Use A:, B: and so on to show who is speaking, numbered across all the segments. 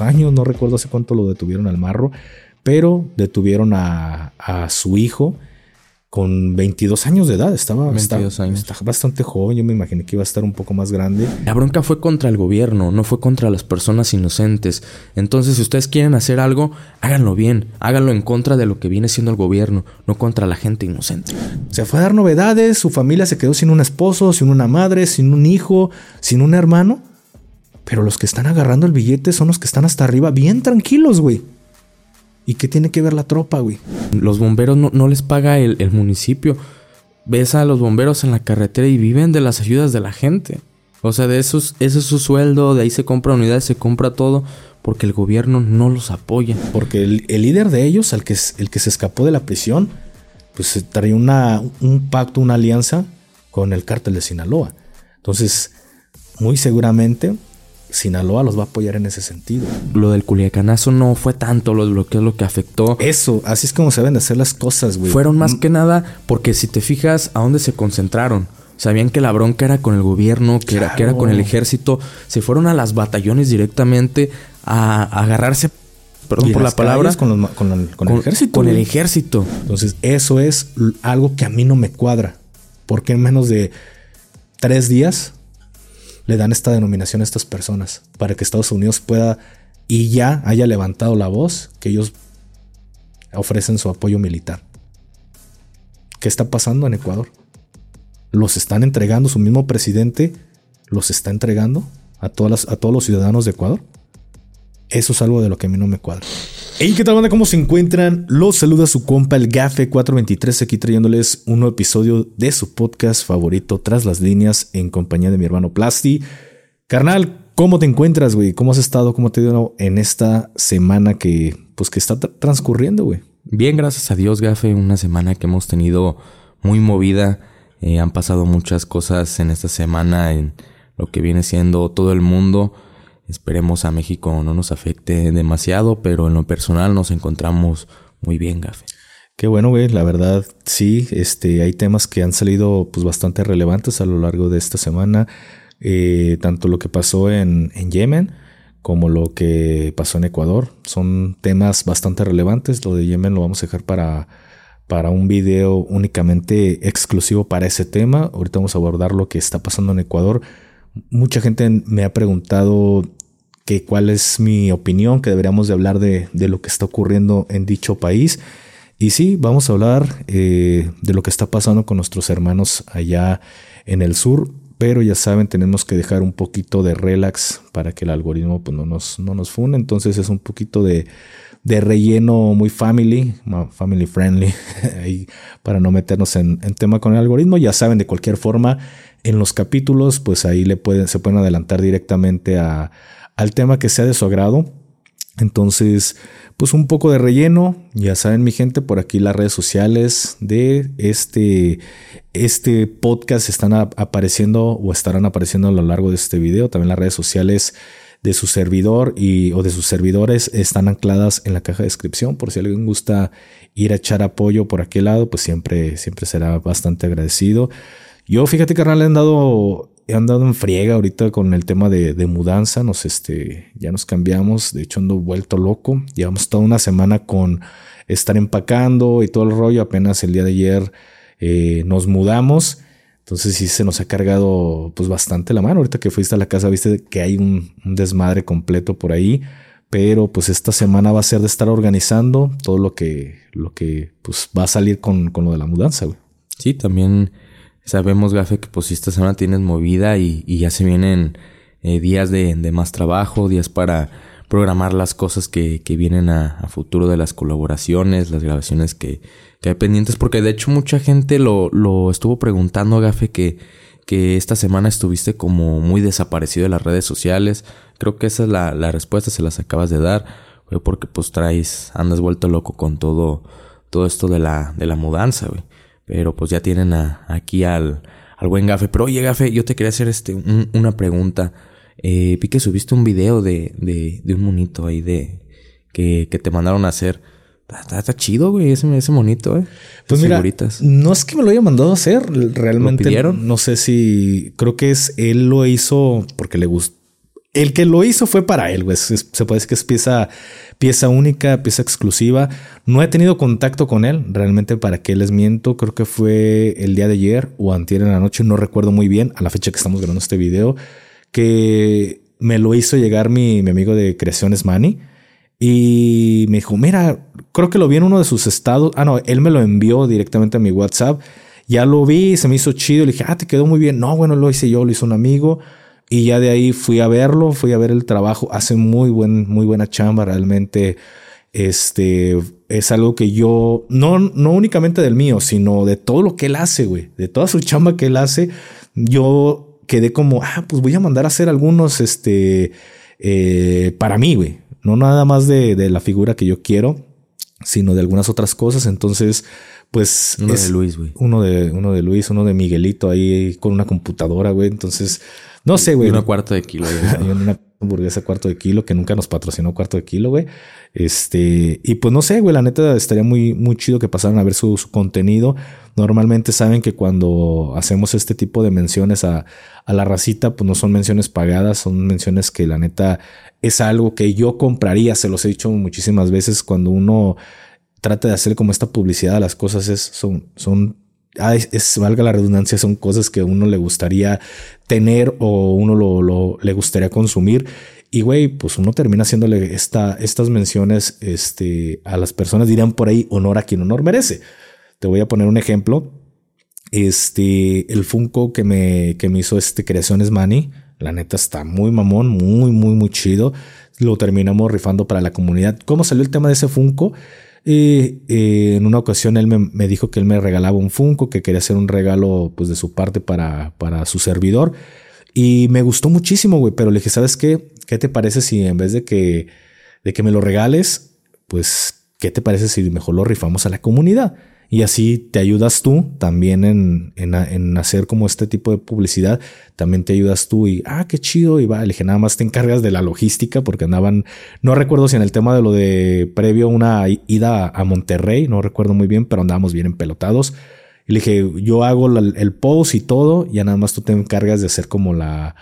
A: años, no recuerdo hace cuánto lo detuvieron al marro, pero detuvieron a, a su hijo con 22 años de edad. Estaba,
B: 22 años.
A: estaba bastante joven. Yo me imaginé que iba a estar un poco más grande.
B: La bronca fue contra el gobierno, no fue contra las personas inocentes. Entonces, si ustedes quieren hacer algo, háganlo bien. Háganlo en contra de lo que viene siendo el gobierno, no contra la gente inocente.
A: Se fue a dar novedades. Su familia se quedó sin un esposo, sin una madre, sin un hijo, sin un hermano. Pero los que están agarrando el billete son los que están hasta arriba, bien tranquilos, güey. ¿Y qué tiene que ver la tropa, güey?
B: Los bomberos no, no les paga el, el municipio. Ves a los bomberos en la carretera y viven de las ayudas de la gente. O sea, de esos, ese es su sueldo, de ahí se compra unidades, se compra todo, porque el gobierno no los apoya.
A: Porque el, el líder de ellos, el que, el que se escapó de la prisión, pues traía una, un pacto, una alianza con el cártel de Sinaloa. Entonces, muy seguramente Sinaloa los va a apoyar en ese sentido.
B: Lo del culiacanazo no fue tanto lo, lo que es lo que afectó.
A: Eso, así es como se deben de hacer las cosas, güey.
B: Fueron más que nada porque si te fijas a dónde se concentraron. Sabían que la bronca era con el gobierno, que, era, que era con el ejército. Se fueron a las batallones directamente a, a agarrarse, perdón por la palabra,
A: Con, los- con el, con el ejército.
B: Con el ejército.
A: Entonces, eso es algo que a mí no me cuadra. Porque en menos de tres días le dan esta denominación a estas personas para que Estados Unidos pueda y ya haya levantado la voz que ellos ofrecen su apoyo militar. ¿Qué está pasando en Ecuador? Los están entregando, su mismo presidente los está entregando a, todas a todos los ciudadanos de Ecuador. Eso es algo de lo que a mí no me cuadra. Hey, ¿qué tal, banda? ¿Cómo se encuentran? Los saluda su compa, el Gafe423, aquí trayéndoles un nuevo episodio de su podcast favorito, Tras las Líneas, en compañía de mi hermano Plasti. Carnal, ¿cómo te encuentras, güey? ¿Cómo has estado? ¿Cómo te ha ido en esta semana que, pues, que está tra- transcurriendo, güey?
B: Bien, gracias a Dios, Gafe. Una semana que hemos tenido muy movida. Eh, han pasado muchas cosas en esta semana en lo que viene siendo todo el mundo. Esperemos a México no nos afecte demasiado, pero en lo personal nos encontramos muy bien, Gafe.
A: Qué bueno, güey. La verdad, sí, este, hay temas que han salido pues bastante relevantes a lo largo de esta semana. Eh, tanto lo que pasó en, en Yemen como lo que pasó en Ecuador. Son temas bastante relevantes. Lo de Yemen lo vamos a dejar para, para un video únicamente exclusivo para ese tema. Ahorita vamos a abordar lo que está pasando en Ecuador. Mucha gente me ha preguntado que cuál es mi opinión, que deberíamos de hablar de, de lo que está ocurriendo en dicho país. Y sí, vamos a hablar eh, de lo que está pasando con nuestros hermanos allá en el sur, pero ya saben, tenemos que dejar un poquito de relax para que el algoritmo pues, no, nos, no nos fune. Entonces es un poquito de, de relleno muy family, family friendly, para no meternos en, en tema con el algoritmo. Ya saben, de cualquier forma, en los capítulos, pues ahí le pueden, se pueden adelantar directamente a, al tema que sea de su agrado. Entonces, pues un poco de relleno. Ya saben, mi gente, por aquí las redes sociales de este, este podcast están apareciendo o estarán apareciendo a lo largo de este video. También las redes sociales de su servidor y o de sus servidores están ancladas en la caja de descripción. Por si alguien gusta ir a echar apoyo por aquel lado, pues siempre, siempre será bastante agradecido. Yo, fíjate, carnal, he andado, he andado en friega ahorita con el tema de, mudanza. Nos, este, ya nos cambiamos. De hecho, ando vuelto loco. Llevamos toda una semana con estar empacando y todo el rollo. Apenas el día de ayer eh, nos mudamos. Entonces sí se nos ha cargado pues bastante la mano. Ahorita que fuiste a la casa viste que hay un, un desmadre completo por ahí. Pero pues esta semana va a ser de estar organizando todo lo que, lo que pues va a salir con, con lo de la mudanza, güey.
B: Sí, también sabemos, Gafe, que pues si esta semana tienes movida y, y ya se vienen eh, días de, de más trabajo, días para programar las cosas que, que vienen a, futuro de las colaboraciones, las grabaciones que, que hay pendientes, porque de hecho mucha gente lo, lo estuvo preguntando, Gafe, que, que esta semana estuviste como muy desaparecido de las redes sociales. Creo que esa es la, la respuesta, se las acabas de dar, fue porque pues traes, andas vuelto loco con todo, todo esto de la, de la mudanza, güey. Pero pues ya tienen a- aquí al, al buen Gafe. Pero oye, Gafe, yo te quería hacer este, un- una pregunta. Eh, vi que subiste un video de, de, de un monito ahí de que, que te mandaron a hacer. Está, está- está chido, güey, ese, ese monito, eh.
A: Pues mira,
B: figuritas.
A: no es que me lo haya mandado a hacer, realmente
B: ¿Lo pidieron?
A: no sé si creo que es él lo hizo porque le gustó. El que lo hizo fue para él, güey. Se puede decir que es pieza, pieza única, pieza exclusiva. No he tenido contacto con él, realmente para que les miento. Creo que fue el día de ayer o antier en la noche, no recuerdo muy bien, a la fecha que estamos grabando este video, que me lo hizo llegar mi, mi amigo de Creaciones Manny. Y me dijo, mira, creo que lo vi en uno de sus estados. Ah, no, él me lo envió directamente a mi WhatsApp. Ya lo vi, se me hizo chido. Le dije, ah, te quedó muy bien. No, bueno, lo hice yo, lo hizo un amigo. Y ya de ahí fui a verlo, fui a ver el trabajo. Hace muy, buen, muy buena chamba, realmente. Este es algo que yo, no, no únicamente del mío, sino de todo lo que él hace, güey. De toda su chamba que él hace. Yo quedé como, ah, pues voy a mandar a hacer algunos, este, eh, para mí, güey. No nada más de, de la figura que yo quiero, sino de algunas otras cosas. Entonces, pues.
B: Uno de Luis, güey.
A: Uno de, uno de Luis, uno de Miguelito ahí con una computadora, güey. Entonces, no sé, güey.
B: Y una cuarto de kilo.
A: Hay una hamburguesa cuarto de kilo que nunca nos patrocinó cuarto de kilo, güey. Este, y pues no sé, güey, la neta estaría muy, muy chido que pasaran a ver su, contenido. Normalmente saben que cuando hacemos este tipo de menciones a, a la racita, pues no son menciones pagadas, son menciones que la neta es algo que yo compraría, se los he dicho muchísimas veces cuando uno trata de hacer como esta publicidad a las cosas, es, son, son Ah, es, valga la redundancia, son cosas que uno le gustaría tener o uno lo, le gustaría consumir. Y güey, pues uno termina haciéndole esta, estas menciones este, a las personas, dirán por ahí, honor a quien honor merece. Te voy a poner un ejemplo. Este, el Funko que me, que me hizo este Creaciones Money, la neta está muy mamón, muy, muy, muy chido. Lo terminamos rifando para la comunidad. ¿Cómo salió el tema de ese Funko? Y eh, en una ocasión él me, dijo que él me regalaba un Funko, que quería hacer un regalo pues de su parte para, para su servidor. Y me gustó muchísimo, güey, pero le dije, ¿sabes qué? ¿Qué te parece si en vez de que, de que me lo regales, pues, ¿qué te parece si mejor lo rifamos a la comunidad? Y así te ayudas tú también en, en, hacer como este tipo de publicidad. También te ayudas tú y, ah, qué chido. Y va, le dije, nada más te encargas de la logística porque andaban, no recuerdo si en el tema de lo de previo una ida a Monterrey, no recuerdo muy bien, pero andábamos bien empelotados. Y le dije, yo hago el post y todo, ya nada más tú te encargas de hacer como la,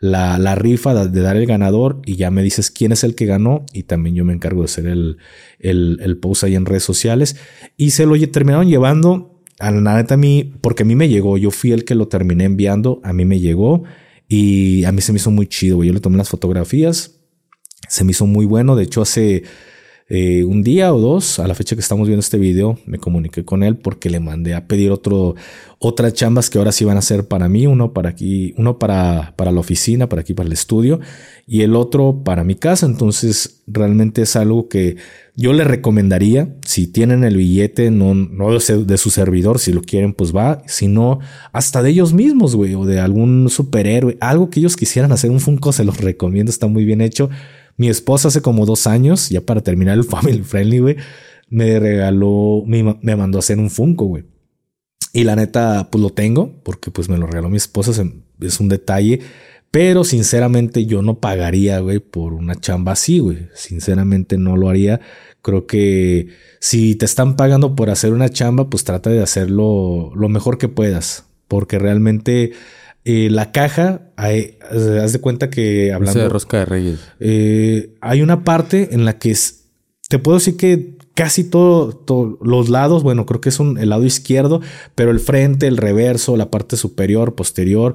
A: la, la rifa de, dar el ganador y ya me dices quién es el que ganó y también yo me encargo de hacer el, el, el post ahí en redes sociales. Y se lo terminaron llevando a la neta a mí, porque a mí me llegó, yo fui el que lo terminé enviando, a mí me llegó y a mí se me hizo muy chido, yo le tomé las fotografías, se me hizo muy bueno, de hecho hace eh, un día o dos, a la fecha que estamos viendo este video, me comuniqué con él porque le mandé a pedir otro, otras chambas que ahora sí van a ser para mí, uno para aquí, uno para, para la oficina, para aquí, para el estudio, y el otro para mi casa. Entonces, realmente es algo que yo le recomendaría, si tienen el billete, no, no de su servidor, si lo quieren, pues va, sino hasta de ellos mismos, güey, o de algún superhéroe, algo que ellos quisieran hacer, un Funko, se los recomiendo, está muy bien hecho mi esposa hace como dos años, ya para terminar el Family Friendly, güey, me regaló, me, mandó a hacer un Funko, güey. Y la neta, pues lo tengo, porque pues me lo regaló mi esposa, es un detalle. Pero sinceramente yo no pagaría, güey, por una chamba así, güey. Sinceramente no lo haría. Creo que si te están pagando por hacer una chamba, pues trata de hacerlo lo mejor que puedas. Porque realmente eh, la caja, hay, haz de cuenta que hablando
B: de rosca de reyes,
A: eh, hay una parte en la que es, te puedo decir que casi todos los lados, bueno, creo que es un, el lado izquierdo, pero el frente, el reverso, la parte superior, posterior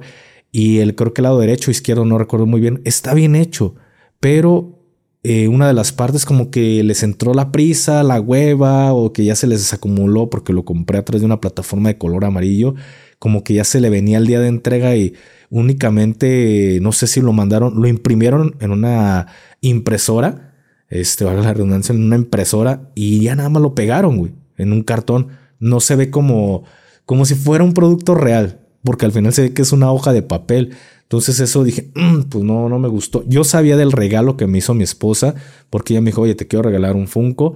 A: y el creo que el lado derecho, izquierdo, no recuerdo muy bien, está bien hecho, pero eh, una de las partes como que les entró la prisa, la hueva o que ya se les desacumuló porque lo compré a través de una plataforma de color amarillo como que ya se le venía el día de entrega y únicamente, no sé si lo mandaron, lo imprimieron en una impresora, este, vale la redundancia, en una impresora y ya nada más lo pegaron, güey, en un cartón. No se ve como, como si fuera un producto real, porque al final se ve que es una hoja de papel. Entonces eso dije, mm, pues no, no me gustó. Yo sabía del regalo que me hizo mi esposa, porque ella me dijo, oye, te quiero regalar un Funko.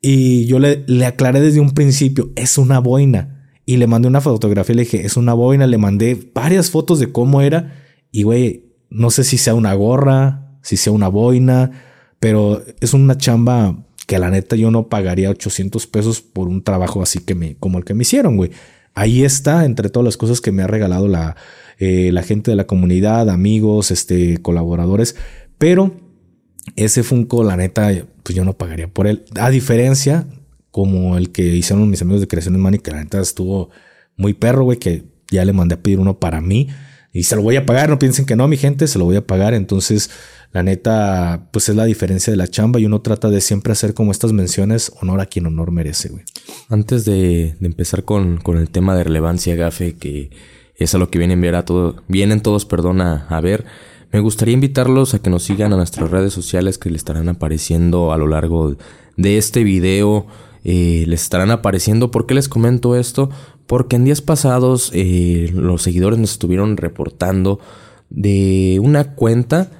A: Y yo le, le aclaré desde un principio, es una boina y le mandé una fotografía, le dije, es una boina, le mandé varias fotos de cómo era. Y güey, no sé si sea una gorra, si sea una boina, pero es una chamba que la neta yo no pagaría 800 pesos por un trabajo así que me, como el que me hicieron, güey. ahí está entre todas las cosas que me ha regalado la, eh, la gente de la comunidad, amigos, este, colaboradores, pero ese Funko, la neta, pues yo no pagaría por él. A diferencia, como el que hicieron mis amigos de Creaciones Money, que la neta estuvo muy perro, güey, que ya le mandé a pedir uno para mí y se lo voy a pagar. No piensen que no, mi gente, se lo voy a pagar. Entonces, la neta, pues es la diferencia de la chamba y uno trata de siempre hacer como estas menciones, honor a quien honor merece, güey.
B: Antes de, empezar con, con, el tema de relevancia, Gafe, que es a lo que vienen, ver a todo, vienen todos, perdón, a ver. Me gustaría invitarlos a que nos sigan a nuestras redes sociales que les estarán apareciendo a lo largo de este video. Eh, les estarán apareciendo. ¿Por qué les comento esto? Porque en días pasados eh, los seguidores nos estuvieron reportando de una cuenta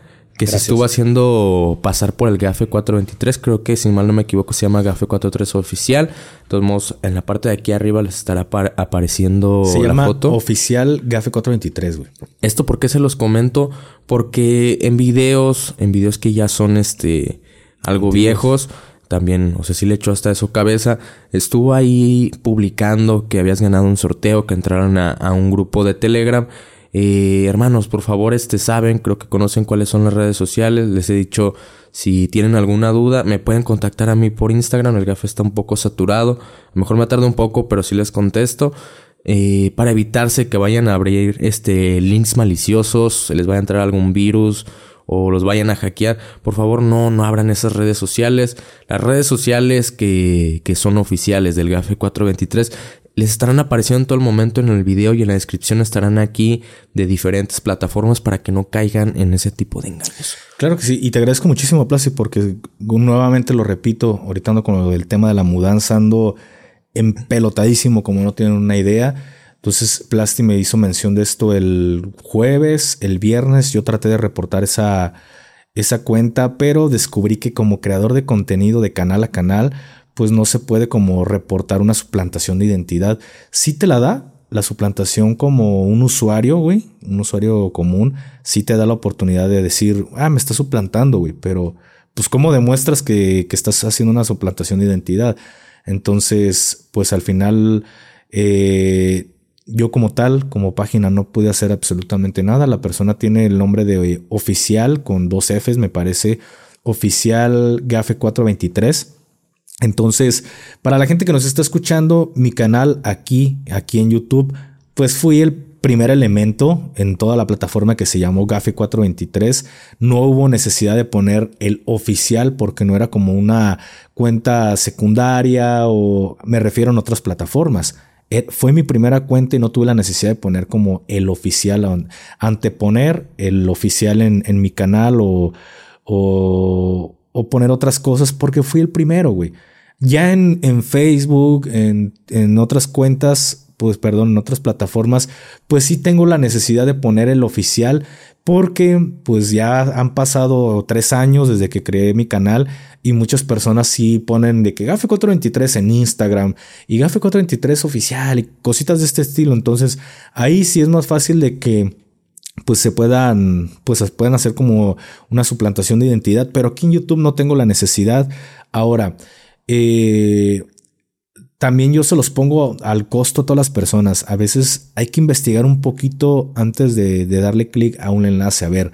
B: que se estuvo haciendo pasar por el GAFE 423. Creo que, si mal no me equivoco, se llama GAFE 43 oficial. Modos, en la parte de aquí arriba les estará apareciendo
A: se llama Oficial GAFE 423, güey.
B: Esto, ¿por qué se los comento? Porque en videos, en videos que ya son este algo viejos, también, o sea, sí le echó hasta eso cabeza. Estuvo ahí publicando que habías ganado un sorteo, que entraron a, un grupo de Telegram. Eh, hermanos, por favor, este saben, creo que conocen cuáles son las redes sociales. Les he dicho, si tienen alguna duda, me pueden contactar a mí por Instagram. El gafe está un poco saturado. Mejor me tarda un poco, pero sí les contesto. Eh, para evitarse que vayan a abrir este links maliciosos, se les vaya a entrar algún virus o los vayan a hackear, por favor no, no abran esas redes sociales. Las redes sociales que, que son oficiales del GAFE 423 les estarán apareciendo en todo el momento en el video y en la descripción estarán aquí de diferentes plataformas para que no caigan en ese tipo de engaños.
A: Claro que sí, y te agradezco muchísimo, Plasti, porque nuevamente lo repito, ahorita ando con del tema de la mudanza, ando empelotadísimo, como no tienen una idea. Entonces, Plasti me hizo mención de esto el jueves, el viernes. Yo traté de reportar esa, esa cuenta, pero descubrí que como creador de contenido de canal a canal, pues no se puede como reportar una suplantación de identidad. Sí te la da la suplantación como un usuario, güey, un usuario común, sí te da la oportunidad de decir, ah, me está suplantando, güey, pero pues cómo demuestras que, que, estás haciendo una suplantación de identidad. Entonces, pues al final, eh, yo como tal, como página, no pude hacer absolutamente nada. La persona tiene el nombre de oficial con dos Fs, me parece, oficial GAFE 423. Entonces, para la gente que nos está escuchando, mi canal aquí, aquí en YouTube, pues fui el primer elemento en toda la plataforma que se llamó GAFE 423. No hubo necesidad de poner el oficial porque no era como una cuenta secundaria o me refiero en otras plataformas. Eh, fue mi primera cuenta y no tuve la necesidad de poner como el oficial, anteponer el oficial en, en mi canal o, o, poner otras cosas porque fui el primero, güey. Ya en, en Facebook, en, en, otras cuentas, pues perdón, en otras plataformas, pues sí tengo la necesidad de poner el oficial porque pues ya han pasado tres años desde que creé mi canal y muchas personas sí ponen de que Gafe 423 en Instagram y Gafe 423 oficial y cositas de este estilo. Entonces ahí sí es más fácil de que pues se puedan, pues puedan hacer como una suplantación de identidad, pero aquí en YouTube no tengo la necesidad. Ahora, eh, también yo se los pongo al costo a todas las personas. A veces hay que investigar un poquito antes de, darle clic a un enlace, a ver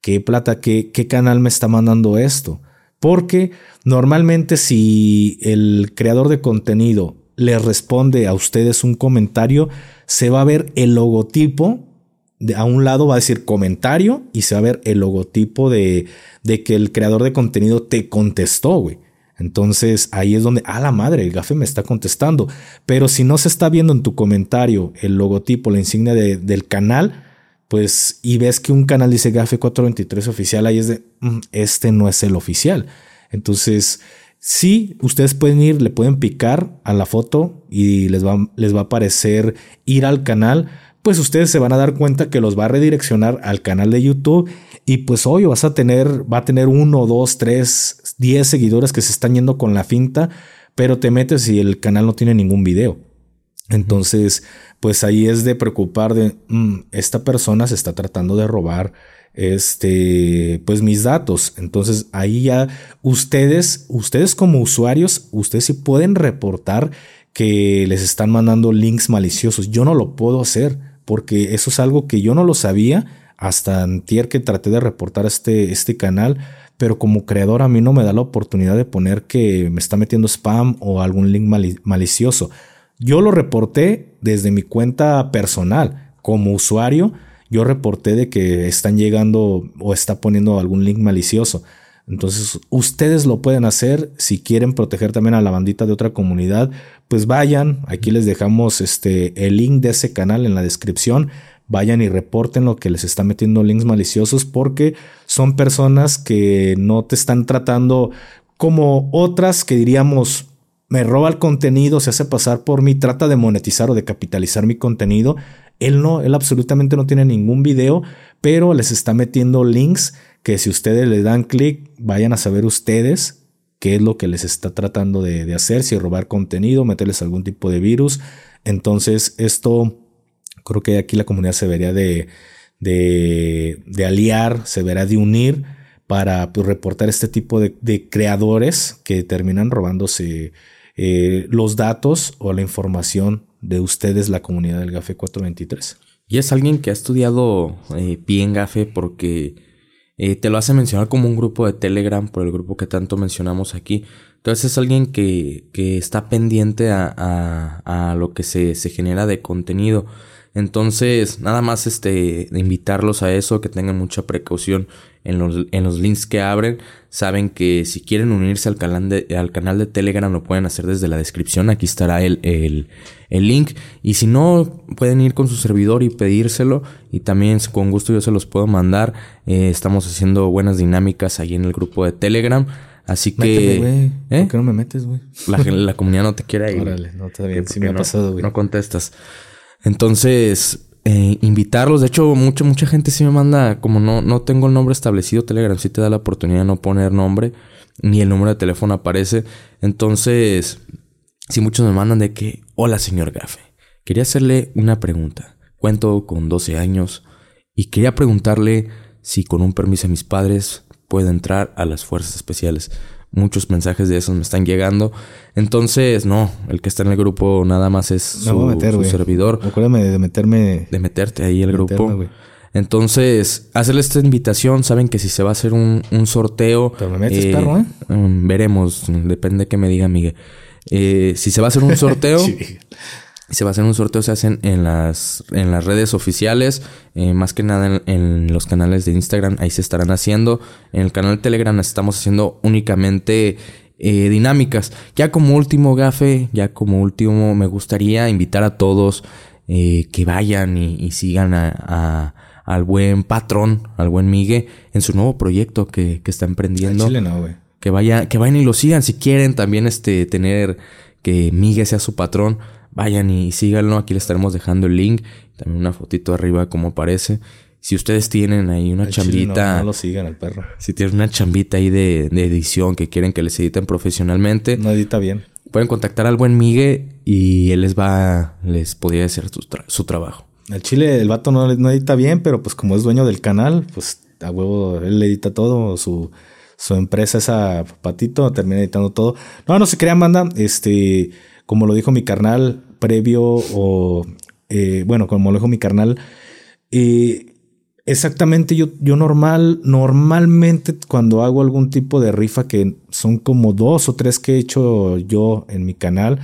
A: qué plata, qué, qué canal me está mandando esto. Porque normalmente si el creador de contenido le responde a ustedes un comentario, se va a ver el logotipo. De, a un lado va a decir comentario y se va a ver el logotipo de, de que el creador de contenido te contestó, güey. Entonces ahí es donde, a la madre, el gafe me está contestando. Pero si no se está viendo en tu comentario el logotipo, la insignia del canal, pues y ves que un canal dice gafe 423 oficial, ahí es de, mm, este no es el oficial. Entonces, sí, ustedes pueden ir, le pueden picar a la foto y les va, les va a aparecer ir al canal pues ustedes se van a dar cuenta que los va a redireccionar al canal de YouTube y pues hoy vas a tener, va a tener uno, dos, tres, diez seguidores que se están yendo con la finta, pero te metes y el canal no tiene ningún video. Entonces, pues ahí es de preocupar de, mm, esta persona se está tratando de robar este, pues mis datos. Entonces ahí ya ustedes, ustedes como usuarios, ustedes sí pueden reportar que les están mandando links maliciosos. Yo no lo puedo hacer porque eso es algo que yo no lo sabía hasta antier que traté de reportar este, este canal, pero como creador a mí no me da la oportunidad de poner que me está metiendo spam o algún link malicioso. Yo lo reporté desde mi cuenta personal como usuario. Yo reporté de que están llegando o está poniendo algún link malicioso. Entonces, ustedes lo pueden hacer si quieren proteger también a la bandita de otra comunidad, pues vayan, aquí les dejamos este el link de ese canal en la descripción. Vayan y reporten lo que les está metiendo links maliciosos porque son personas que no te están tratando como otras que diríamos me roba el contenido, se hace pasar por mí, trata de monetizar o de capitalizar mi contenido. Él no, él absolutamente no tiene ningún video, pero les está metiendo links que si ustedes le dan clic, vayan a saber ustedes qué es lo que les está tratando de, hacer, si robar contenido, meterles algún tipo de virus. Entonces, esto creo que aquí la comunidad se vería de, de, aliar, se verá de unir para pues, reportar este tipo de, creadores que terminan robándose eh, los datos o la información de ustedes, la comunidad del GAFE 423.
B: Y es alguien que ha estudiado eh, bien GAFE porque eh, te lo hace mencionar como un grupo de Telegram, por el grupo que tanto mencionamos aquí. Entonces es alguien que, que está pendiente a, a, a lo que se, se, genera de contenido. Entonces, nada más este, invitarlos a eso, que tengan mucha precaución en los, en los links que abren. Saben que si quieren unirse al canal, de, al canal de Telegram lo pueden hacer desde la descripción. Aquí estará el, el, el, link. Y si no, pueden ir con su servidor y pedírselo. Y también con gusto yo se los puedo mandar. Eh, estamos haciendo buenas dinámicas ahí en el grupo de Telegram. Así que.
A: ¿Eh? ¿Por qué no me metes, güey?
B: La, la, comunidad no te quiere ir.
A: Órale, no está bien. Sí me ha pasado, güey.
B: No contestas. Entonces, eh, invitarlos. De hecho, mucha, mucha gente sí me manda, como no, no tengo el nombre establecido, Telegram sí te da la oportunidad de no poner nombre, ni el número de teléfono aparece. Entonces, sí muchos me mandan de que, hola señor Gafe, quería hacerle una pregunta. Cuento con 12 años y quería preguntarle si con un permiso de mis padres puedo entrar a las fuerzas especiales muchos mensajes de esos me están llegando. Entonces, no, el que está en el grupo nada más es su, servidor.
A: Acuérdame de meterme.
B: De meterte ahí el grupo. Entonces, hacerle esta invitación. Saben que si se va a hacer un, sorteo.
A: Pero me metes, eh, perro, ¿eh?
B: Mm, veremos. Depende de qué me diga Miguel. Eh, si se va a hacer un sorteo. Se va a hacer un sorteo, se hacen en las, en las redes oficiales, eh, más que nada en, los canales de Instagram, ahí se estarán haciendo. En el canal de Telegram estamos haciendo únicamente eh, dinámicas. Ya como último gafe, ya como último, me gustaría invitar a todos eh, que vayan y, sigan a, al buen patrón, al buen Migue, en su nuevo proyecto que, que está emprendiendo.
A: Chile no, güey.
B: Que, vaya, que vayan y lo sigan si quieren también este, tener que Migue sea su patrón vayan y síganlo. Aquí les estaremos dejando el link. También una fotito arriba como aparece. Si ustedes tienen ahí una chambita.
A: no, lo sigan al perro.
B: Si tienen una chambita ahí de, edición que quieren que les editen profesionalmente.
A: No edita bien.
B: Pueden contactar al buen Migue y él les va, les podría hacer su, trabajo.
A: El chile, el vato no, no, edita bien, pero pues como es dueño del canal, pues a huevo, él edita todo, su, su empresa, esa patito, termina editando todo. No, no se crean, banda. Este, como lo dijo mi carnal previo o, eh, bueno, como lo dijo mi carnal, eh, exactamente yo, yo normal, normalmente cuando hago algún tipo de rifa, que son como dos o tres que he hecho yo en mi canal,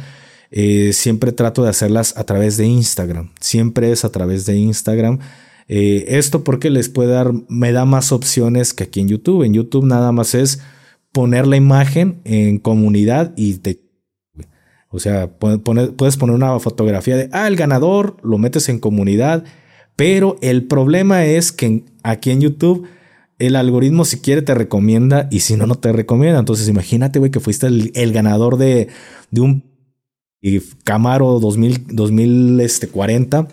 A: eh, siempre trato de hacerlas a través de Instagram, siempre es a través de Instagram. esto porque les puede dar, me da más opciones que aquí en YouTube. En YouTube nada más es poner la imagen en comunidad y te o sea, puedes poner una fotografía de, ah, el ganador, lo metes en comunidad, pero el problema es que aquí en YouTube el algoritmo si quiere te recomienda y si no, no te recomienda. Entonces imagínate, güey, que fuiste el, ganador de, de un Camaro 2000, 2040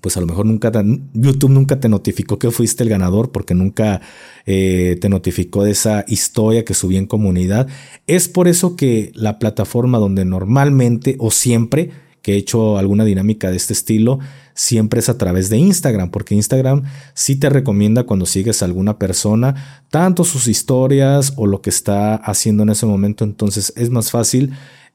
A: pues a lo mejor nunca, YouTube nunca te notificó que fuiste el ganador porque nunca eh, te notificó de esa historia que subí en comunidad. Es por eso que la plataforma donde normalmente o siempre que he hecho alguna dinámica de este estilo, siempre es a través de Instagram, porque Instagram sí te recomienda cuando sigues a alguna persona, tanto sus historias o lo que está haciendo en ese momento, entonces es más fácil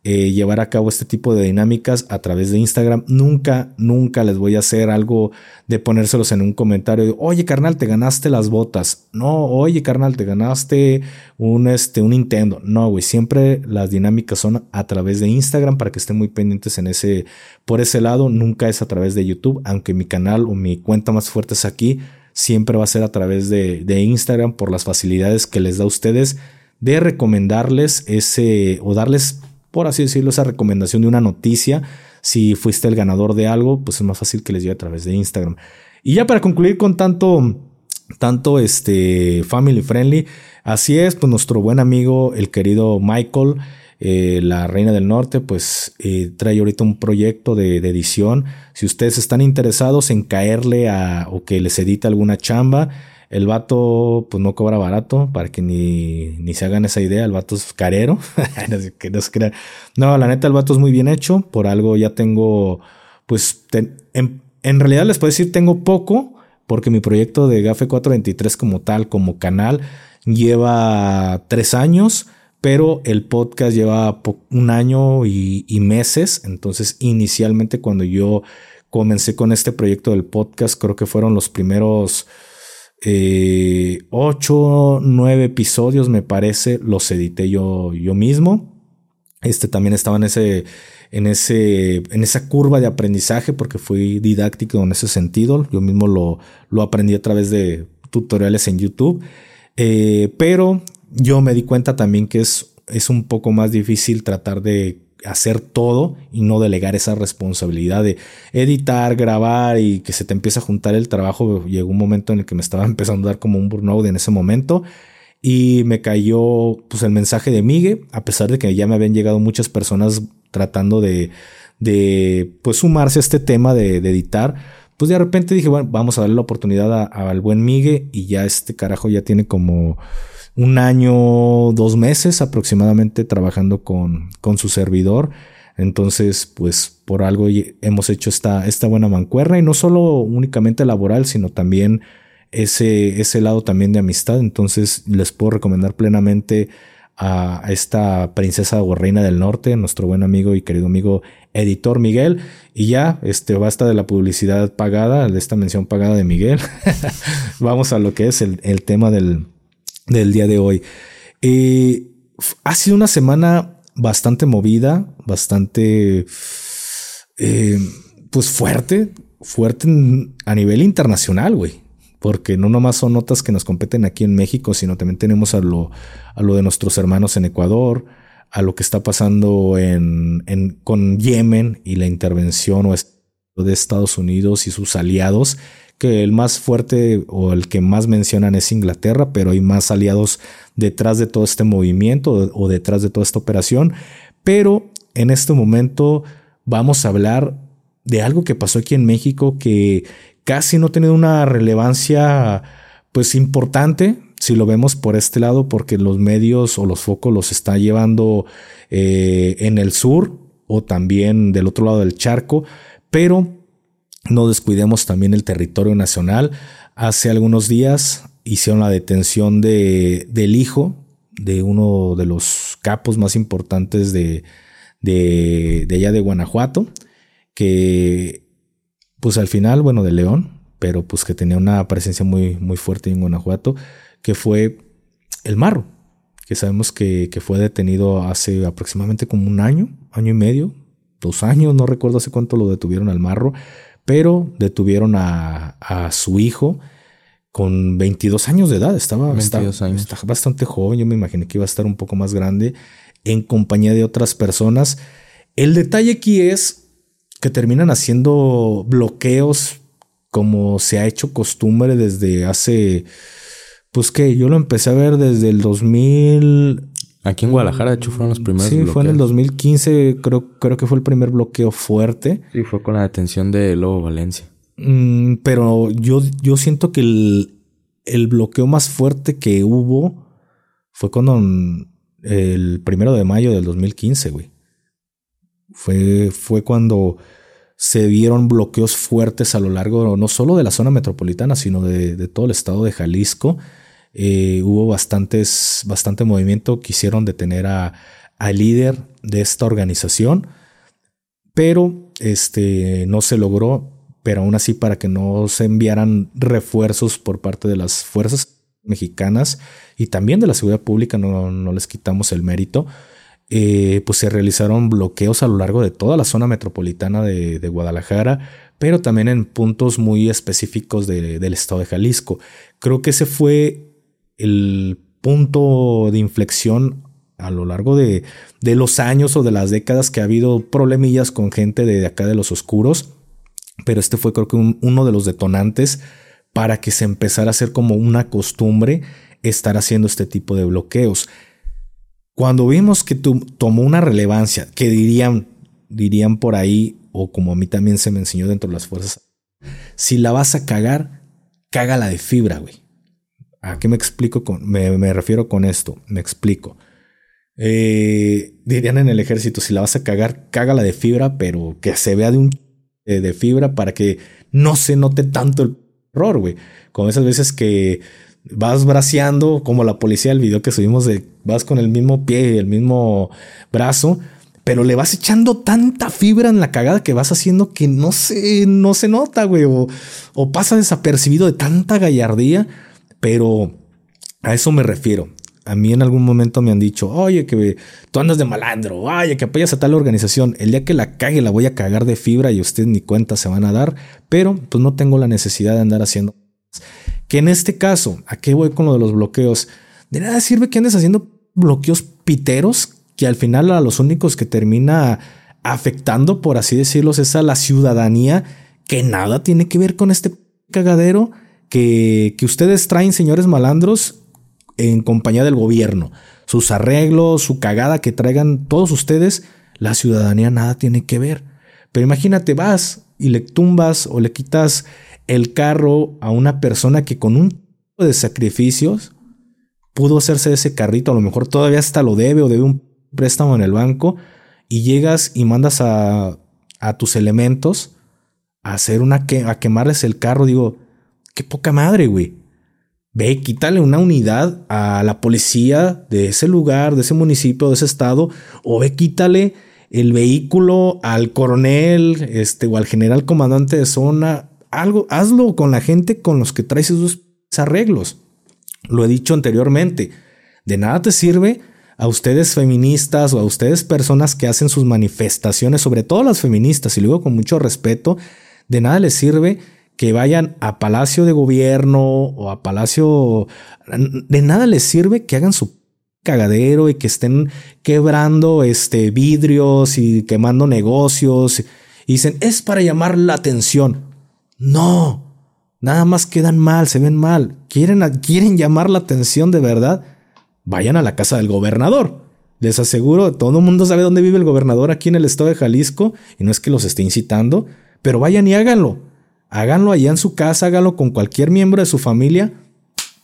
A: eh, llevar a cabo este tipo de dinámicas a través de Instagram. Nunca, nunca les voy a hacer algo de ponérselos en un comentario. oye, carnal, te ganaste las botas. No, oye, carnal, te ganaste un, este, un Nintendo. No, güey, siempre las dinámicas son a través de Instagram para que estén muy pendientes en ese, por ese lado. Nunca es a través de YouTube, aunque mi canal o mi cuenta más fuerte es aquí. Siempre va a ser a través de, de Instagram por las facilidades que les da a ustedes de recomendarles ese o darles por así decirlo, esa recomendación de una noticia. Si fuiste el ganador de algo, pues es más fácil que les llegue a través de Instagram. Y ya para concluir con tanto, tanto este family friendly, así es, pues nuestro buen amigo, el querido Michael, eh, la Reina del Norte, pues eh, trae ahorita un proyecto de, edición. Si ustedes están interesados en caerle a o que les edite alguna chamba, el vato, pues no cobra barato, para que ni, ni se hagan esa idea. El vato es carero. no, la neta, el vato es muy bien hecho. Por algo ya tengo, pues, en, en, realidad les puedo decir, tengo poco, porque mi proyecto de GAFE 423 como tal, como canal, lleva tres años. Pero el podcast lleva un año y, y meses. Entonces, inicialmente, cuando yo comencé con este proyecto del podcast, creo que fueron los primeros eh, ocho, nueve episodios, me parece, los edité yo, yo mismo. Este también estaba en ese, en ese, en esa curva de aprendizaje porque fui didáctico en ese sentido. Yo mismo lo, lo aprendí a través de tutoriales en YouTube. Eh, pero yo me di cuenta también que es, es un poco más difícil tratar de hacer todo y no delegar esa responsabilidad de editar, grabar y que se te empiece a juntar el trabajo. Llegó un momento en el que me estaba empezando a dar como un burnout en ese momento y me cayó pues el mensaje de Migue, a pesar de que ya me habían llegado muchas personas tratando de, de pues sumarse a este tema de, editar. Pues de repente dije, bueno, vamos a darle la oportunidad al buen Migue y ya este carajo ya tiene como un año, dos meses aproximadamente trabajando con, con su servidor. Entonces, pues por algo hemos hecho esta, esta buena mancuerna y no solo únicamente laboral, sino también ese, ese lado también de amistad. Entonces, les puedo recomendar plenamente a esta princesa o reina del norte, nuestro buen amigo y querido amigo editor Miguel. Y ya, este, basta de la publicidad pagada, de esta mención pagada de Miguel. Vamos a lo que es el, el tema del, del día de hoy. Eh, ha sido una semana bastante movida, bastante, eh, pues fuerte, fuerte a nivel internacional, güey. Porque no nomás son notas que nos competen aquí en México, sino también tenemos a lo, a lo de nuestros hermanos en Ecuador, a lo que está pasando en, en, con Yemen y la intervención de Estados Unidos y sus aliados que el más fuerte o el que más mencionan es Inglaterra, pero hay más aliados detrás de todo este movimiento o detrás de toda esta operación. Pero en este momento vamos a hablar de algo que pasó aquí en México que casi no tiene una relevancia pues importante si lo vemos por este lado porque los medios o los focos los está llevando eh, en el sur o también del otro lado del charco, pero no descuidemos también el territorio nacional. Hace algunos días hicieron la detención de, del hijo de uno de los capos más importantes de, de, allá de Guanajuato, que pues al final, bueno, de León, pero pues que tenía una presencia muy, muy fuerte en Guanajuato, que fue el Marro, que sabemos que, que fue detenido hace aproximadamente como un año, año y medio, dos años, no recuerdo hace cuánto lo detuvieron al Marro, pero detuvieron a, su hijo con 22 años de edad. Estaba, bastante joven, yo me imaginé que iba a estar un poco más grande en compañía de otras personas. El detalle aquí es que terminan haciendo bloqueos como se ha hecho costumbre desde hace, pues que yo lo empecé a ver desde el 2000,
B: Aquí en Guadalajara, de hecho, fueron los primeros.
A: Sí, fue en el 2015, creo, creo que fue el primer bloqueo fuerte.
B: Sí, fue con la detención de Lobo Valencia.
A: Mm, pero yo, yo siento que el, el, bloqueo más fuerte que hubo fue cuando el primero de mayo del 2015, güey. Fue, fue cuando se vieron bloqueos fuertes a lo largo no solo de la zona metropolitana, sino de, de todo el estado de Jalisco. Eh, hubo bastantes, bastante movimiento, quisieron detener a, al líder de esta organización, pero este, no se logró, pero aún así para que no se enviaran refuerzos por parte de las fuerzas mexicanas y también de la seguridad pública, no, les quitamos el mérito, eh, pues se realizaron bloqueos a lo largo de toda la zona metropolitana de, Guadalajara, pero también en puntos muy específicos del estado de Jalisco. Creo que ese fue el punto de inflexión a lo largo de, los años o de las décadas que ha habido problemillas con gente de acá de los oscuros, pero este fue creo que uno de los detonantes para que se empezara a hacer como una costumbre estar haciendo este tipo de bloqueos. Cuando vimos que tomó una relevancia, que dirían, dirían por ahí, o como a mí también se me enseñó dentro de las fuerzas, si la vas a cagar, cágala de fibra, güey. ¿A qué me explico con, me, refiero con esto? Me explico. Eh, dirían en el ejército, si la vas a cagar, cágala de fibra, pero que se vea de un de fibra para que no se note tanto el error, güey. Como esas veces que vas braceando, como la policía del video que subimos de vas con el mismo pie y el mismo brazo, pero le vas echando tanta fibra en la cagada que vas haciendo que no se, no se nota, güey, o pasa desapercibido de tanta gallardía, pero a eso me refiero. A mí en algún momento me han dicho, oye, que tú andas de malandro, oye, que apoyas a tal organización. El día que la cague la voy a cagar de fibra y ustedes ni cuenta se van a dar, pero pues no tengo la necesidad de andar haciendo. Que en este caso, ¿a qué voy con lo de los bloqueos? De nada sirve que andes haciendo bloqueos piteros que al final a los únicos que termina afectando, por así decirlo, es a la ciudadanía que nada tiene que ver con este cagadero que, ustedes traen, señores malandros, en compañía del gobierno. Sus arreglos, su cagada que traigan todos ustedes, la ciudadanía nada tiene que ver. Pero imagínate, vas y le tumbas o le quitas el carro a una persona que con un tipo de sacrificios pudo hacerse ese carrito, a lo mejor todavía hasta lo debe o debe un préstamo en el banco y llegas y mandas a, a tus elementos a hacer una que, a quemarles el carro, digo, qué poca madre, güey. Ve, quítale una unidad a la policía de ese lugar, de ese municipio, de ese estado, o ve, quítale el vehículo al coronel, este, o al general comandante de zona. Algo, hazlo con la gente con los que traes esos arreglos. Lo he dicho anteriormente. De nada te sirve a ustedes feministas o a ustedes personas que hacen sus manifestaciones, sobre todo las feministas, y luego con mucho respeto, de nada les sirve que vayan a Palacio de Gobierno o a Palacio... De nada les sirve que hagan su cagadero y que estén quebrando este, vidrios y quemando negocios. Y dicen, es para llamar la atención. No, nada más quedan mal, se ven mal. ¿Quieren, quieren llamar la atención de verdad? Vayan a la casa del gobernador. Les aseguro, todo el mundo sabe dónde vive el gobernador aquí en el estado de Jalisco y no es que los esté incitando, pero vayan y háganlo. Háganlo allá en su casa, háganlo con cualquier miembro de su familia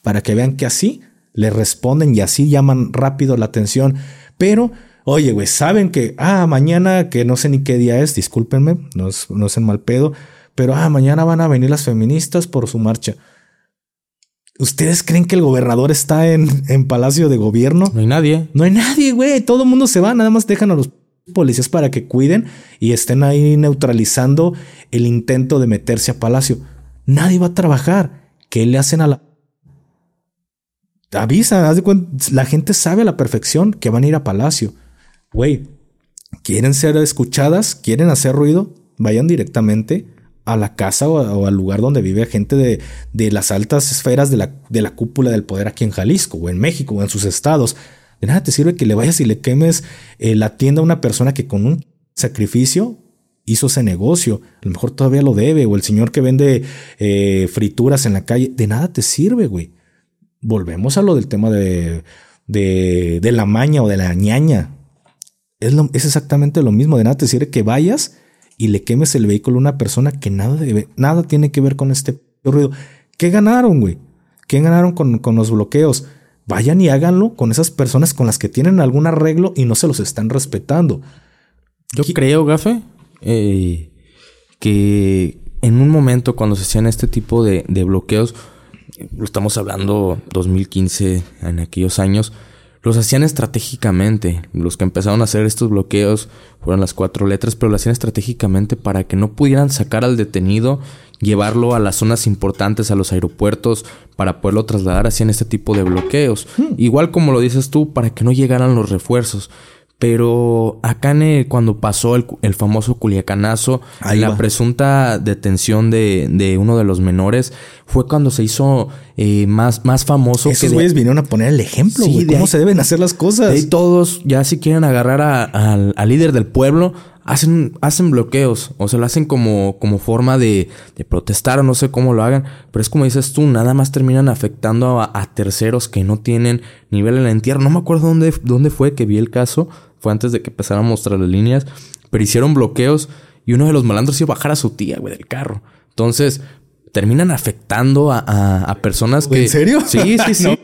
A: para que vean que así le responden y así llaman rápido la atención. Pero, oye, güey, saben que, ah, mañana, que no sé ni qué día es, discúlpenme, no es, no es en mal pedo, pero, ah, mañana van a venir las feministas por su marcha. ¿Ustedes creen que el gobernador está en, en Palacio de Gobierno?
B: No hay nadie.
A: No hay nadie, güey. Todo el mundo se va, nada más dejan a los policías para que cuiden y estén ahí neutralizando el intento de meterse a Palacio. Nadie va a trabajar. ¿Qué le hacen a la... Avisa, haz de cuenta, la gente sabe a la perfección que van a ir a Palacio. Güey, ¿quieren ser escuchadas? ¿Quieren hacer ruido? Vayan directamente a la casa o, al lugar donde vive gente de, de las altas esferas de la, de la cúpula del poder aquí en Jalisco o en México o en sus estados. De nada te sirve que le vayas y le quemes eh, la tienda a una persona que con un sacrificio hizo ese negocio. A lo mejor todavía lo debe. O el señor que vende eh, frituras en la calle. De nada te sirve, güey. Volvemos a lo del tema de, de, la maña o de la ñaña. Es, es, exactamente lo mismo. De nada te sirve que vayas y le quemes el vehículo a una persona que nada, nada tiene que ver con este ruido. ¿Qué ganaron, güey? ¿Qué ganaron con, con los bloqueos? Vayan y háganlo con esas personas con las que tienen algún arreglo y no se los están respetando.
B: Yo creo, Gafe, eh, que en un momento cuando se hacían este tipo de, bloqueos, lo estamos hablando 2015, en aquellos años, los hacían estratégicamente. Los que empezaron a hacer estos bloqueos fueron las cuatro letras, pero lo hacían estratégicamente para que no pudieran sacar al detenido, llevarlo a las zonas importantes, a los aeropuertos, para poderlo trasladar. Hacían este tipo de bloqueos. Hmm. Igual como lo dices tú, para que no llegaran los refuerzos. Pero acá cuando pasó el, famoso culiacanazo, la presunta detención de, de, uno de los menores, fue cuando se hizo eh, más, más famoso.
A: Esos güeyes vinieron a poner el ejemplo, de cómo se deben hacer las cosas.
B: Y todos, ya si quieren agarrar al líder del pueblo, hacen, hacen bloqueos. O se lo hacen como, como forma de, de, protestar o no sé cómo lo hagan. Pero es como dices tú, nada más terminan afectando a, a terceros que no tienen nivel en la entierro. No me acuerdo dónde, dónde fue que vi el caso fue antes de que empezaran a mostrar las líneas, pero hicieron bloqueos y uno de los malandros iba a bajar a su tía, güey, del carro. Entonces, terminan afectando a, a, personas que...
A: ¿En serio?
B: Sí, sí, sí.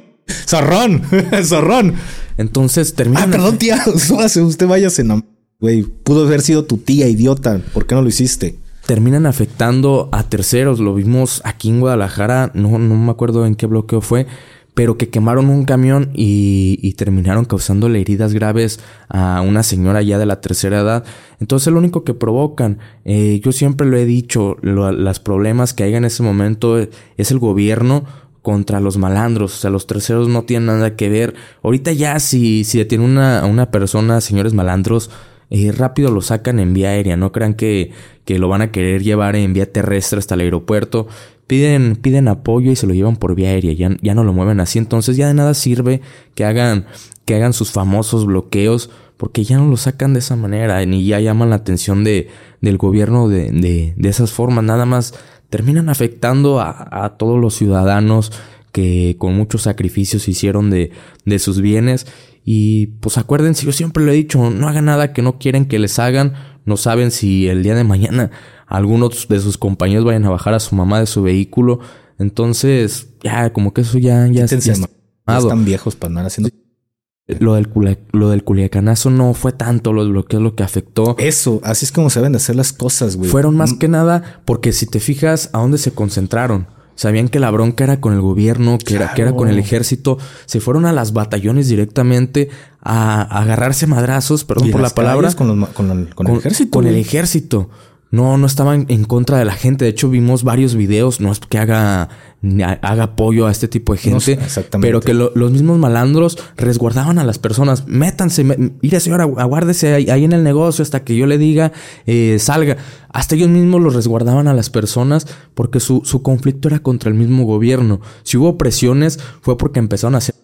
A: Zorrón, zorrón.
B: Entonces terminan...
A: Ah, perdón, tía, usted váyase, no. Güey, pudo haber sido tu tía, idiota. ¿Por qué no lo hiciste?
B: Terminan afectando a terceros. Lo vimos aquí en Guadalajara. No, no me acuerdo en qué bloqueo fue pero que quemaron un camión y, terminaron causándole heridas graves a una señora ya de la tercera edad. Entonces lo único que provocan, eh, yo siempre lo he dicho, los problemas que hay en ese momento es el gobierno contra los malandros, o sea, los terceros no tienen nada que ver. Ahorita ya si, si detiene una, a una persona, señores malandros, eh, rápido lo sacan en vía aérea, no crean que, que lo van a querer llevar en vía terrestre hasta el aeropuerto piden, piden apoyo y se lo llevan por vía aérea, ya, ya no lo mueven así, entonces ya de nada sirve que hagan, que hagan sus famosos bloqueos, porque ya no lo sacan de esa manera, ni ya llaman la atención de, del gobierno de, de, de esas formas, nada más terminan afectando a, a todos los ciudadanos que con muchos sacrificios hicieron de, de sus bienes. Y pues acuérdense, yo siempre lo he dicho, no hagan nada que no quieren que les hagan, no saben si el día de mañana algunos de sus compañeros vayan a bajar a su mamá de su vehículo. Entonces, ya, como que eso ya, ya,
A: ya, están viejos para andar haciendo.
B: Lo del, lo del culiacanazo no fue tanto lo bloqueos lo que afectó.
A: Eso, así es como de hacer las cosas, güey.
B: Fueron más mm. que nada porque si te fijas a dónde se concentraron. Sabían que la bronca era con el gobierno, que, era, que era con el ejército. Se fueron a las batallones directamente a, agarrarse madrazos, perdón por la palabra.
A: Con, con, el ejército.
B: Con el ejército no, no estaban en contra de la gente. De hecho, vimos varios videos. No es que haga, haga apoyo a este tipo de gente. exactamente. Pero que los mismos malandros resguardaban a las personas. Métanse, mire señora, aguárdese ahí, en el negocio hasta que yo le diga eh, salga. Hasta ellos mismos los resguardaban a las personas porque su, su conflicto era contra el mismo gobierno. Si hubo presiones fue porque empezaron a hacer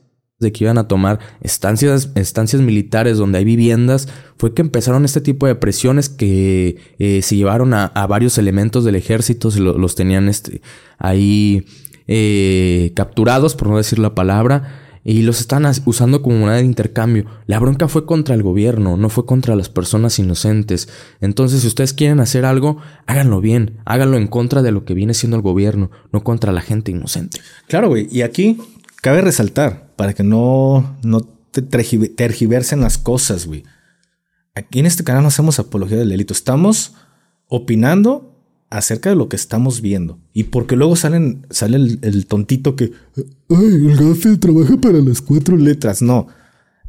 B: de que iban a tomar estancias, estancias militares donde hay viviendas, fue que empezaron este tipo de presiones que eh, se llevaron a, varios elementos del ejército, se los tenían este, ahí eh, capturados, por no decir la palabra, y los están usando como moneda de intercambio. La bronca fue contra el gobierno, no fue contra las personas inocentes. Entonces, si ustedes quieren hacer algo, háganlo bien, háganlo en contra de lo que viene siendo el gobierno, no contra la gente inocente.
A: Claro, güey, y aquí cabe resaltar, para que no, no tergiversen las cosas, güey. Aquí en este canal no hacemos apología del delito. Estamos opinando acerca de lo que estamos viendo. Y porque luego salen, sale el, tontito que, ay, el gafe trabaja para las cuatro letras. No,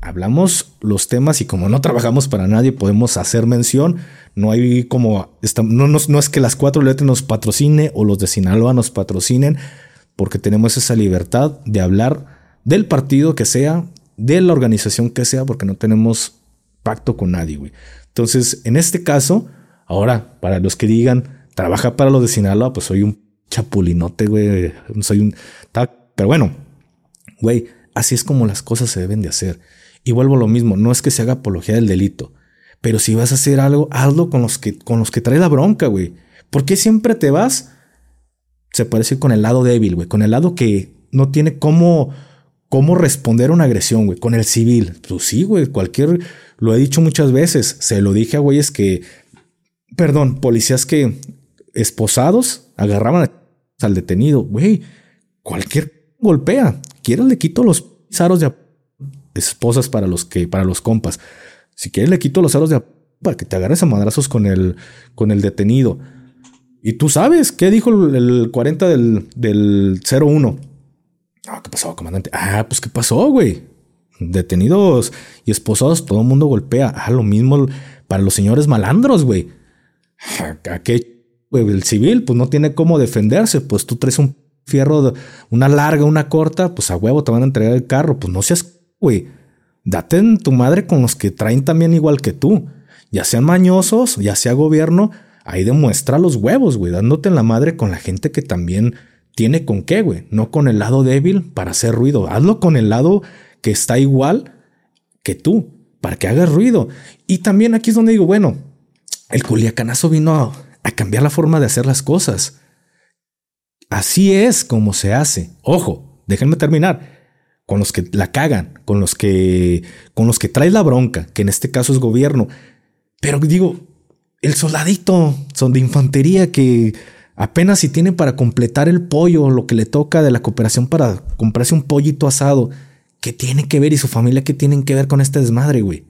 A: hablamos los temas y como no trabajamos para nadie, podemos hacer mención. No hay como, no, no, no es que las cuatro letras nos patrocine o los de Sinaloa nos patrocinen, porque tenemos esa libertad de hablar del partido que sea, de la organización que sea, porque no tenemos pacto con nadie, güey. Entonces, en este caso, ahora, para los que digan, trabaja para los de Sinaloa, pues soy un chapulinote, güey. Soy un... Pero bueno, güey, así es como las cosas se deben de hacer. Y vuelvo a lo mismo, no es que se haga apología del delito, pero si vas a hacer algo, hazlo con los que, con los que trae la bronca, güey. ¿Por qué siempre te vas? Se parece con el lado débil, güey, con el lado que no tiene cómo cómo responder a una agresión, güey, con el civil. Pues sí, güey, cualquier, lo he dicho muchas veces, se lo dije a güeyes que, perdón, policías que esposados agarraban al detenido, güey, cualquier golpea, quiero le quito los aros de esposas para los que, para los compas. Si quieres le quito los aros de para que te agarres a madrazos con el, con el detenido. Y tú sabes qué dijo el, 40 del, del 01 Ah, ¿qué pasó, comandante? Ah, pues ¿qué pasó, güey? Detenidos y esposados, todo el mundo golpea. Ah, lo mismo para los señores malandros, güey. ¿A qué? El civil, pues no tiene cómo defenderse. Pues tú traes un fierro, una larga, una corta, pues a huevo te van a entregar el carro. Pues no seas, güey. Date en tu madre con los que traen también igual que tú. Ya sean mañosos, ya sea gobierno, ahí demuestra los huevos, güey, dándote en la madre con la gente que también tiene con qué, güey. No con el lado débil para hacer ruido. Hazlo con el lado que está igual que tú, para que hagas ruido. Y también aquí es donde digo, bueno, el culiacanazo vino a, cambiar la forma de hacer las cosas. Así es como se hace. Ojo, déjenme terminar. Con los que la cagan, con los que, con los que traes la bronca, que en este caso es gobierno. Pero digo, el soldadito son de infantería que apenas si tiene para completar el pollo, lo que le toca de la cooperación para comprarse un pollito asado, ¿qué tiene que ver y su familia qué tienen que ver con este desmadre, güey?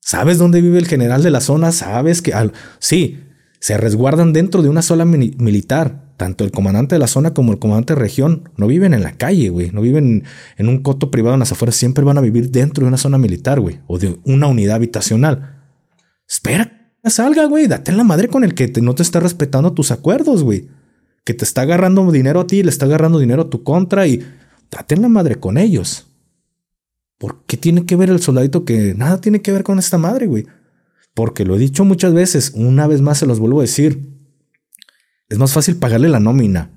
A: ¿Sabes dónde vive el general de la zona? ¿Sabes que sí, se resguardan dentro de una sola militar? Tanto el comandante de la zona como el comandante de región no viven en la calle, güey. No viven en un coto privado en las afueras. Siempre van a vivir dentro de una zona militar, güey. O de una unidad habitacional. Espera salga, güey. Date en la madre con el que no te está respetando tus acuerdos, güey. Que te está agarrando dinero a ti, le está agarrando dinero a tu contra y date en la madre con ellos. ¿Por qué tiene que ver el soldadito que nada tiene que ver con esta madre, güey? Porque lo he dicho muchas veces, una vez más se los vuelvo a decir. Es más fácil pagarle la nómina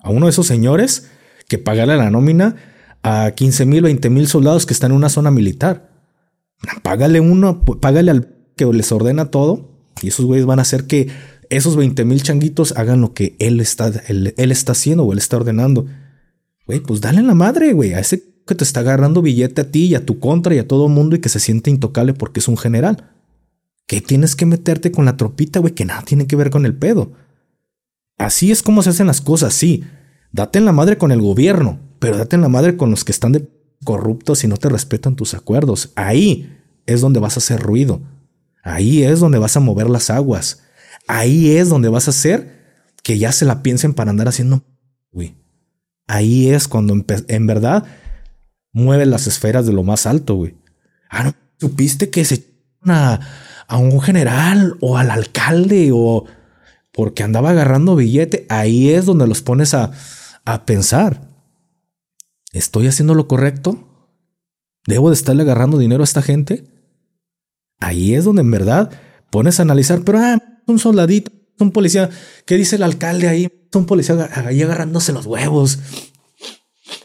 A: a uno de esos señores que pagarle la nómina a 15 mil, 20 mil soldados que están en una zona militar. Págale uno, págale al que les ordena todo y esos güeyes van a hacer que esos 20 mil changuitos hagan lo que él está, él, está haciendo o él está ordenando. Güey, pues dale la madre, güey, a ese que te está agarrando billete a ti y a tu contra y a todo mundo y que se siente intocable porque es un general. Que tienes que meterte con la tropita, güey, que nada tiene que ver con el pedo. Así es como se hacen las cosas, sí. Date en la madre con el gobierno, pero date en la madre con los que están de corruptos y no te respetan tus acuerdos. Ahí es donde vas a hacer ruido. Ahí es donde vas a mover las aguas. Ahí es donde vas a hacer que ya se la piensen para andar haciendo. Güey. Ahí es cuando en verdad mueve las esferas de lo más alto, güey. Ah, no supiste que se a, a un general o al alcalde o porque andaba agarrando billete. Ahí es donde los pones a, a pensar. ¿Estoy haciendo lo correcto? ¿Debo de estarle agarrando dinero a esta gente? Ahí es donde en verdad pones a analizar, pero ah, un soldadito, un policía, ¿qué dice el alcalde ahí? Un policía ahí agarrándose los huevos.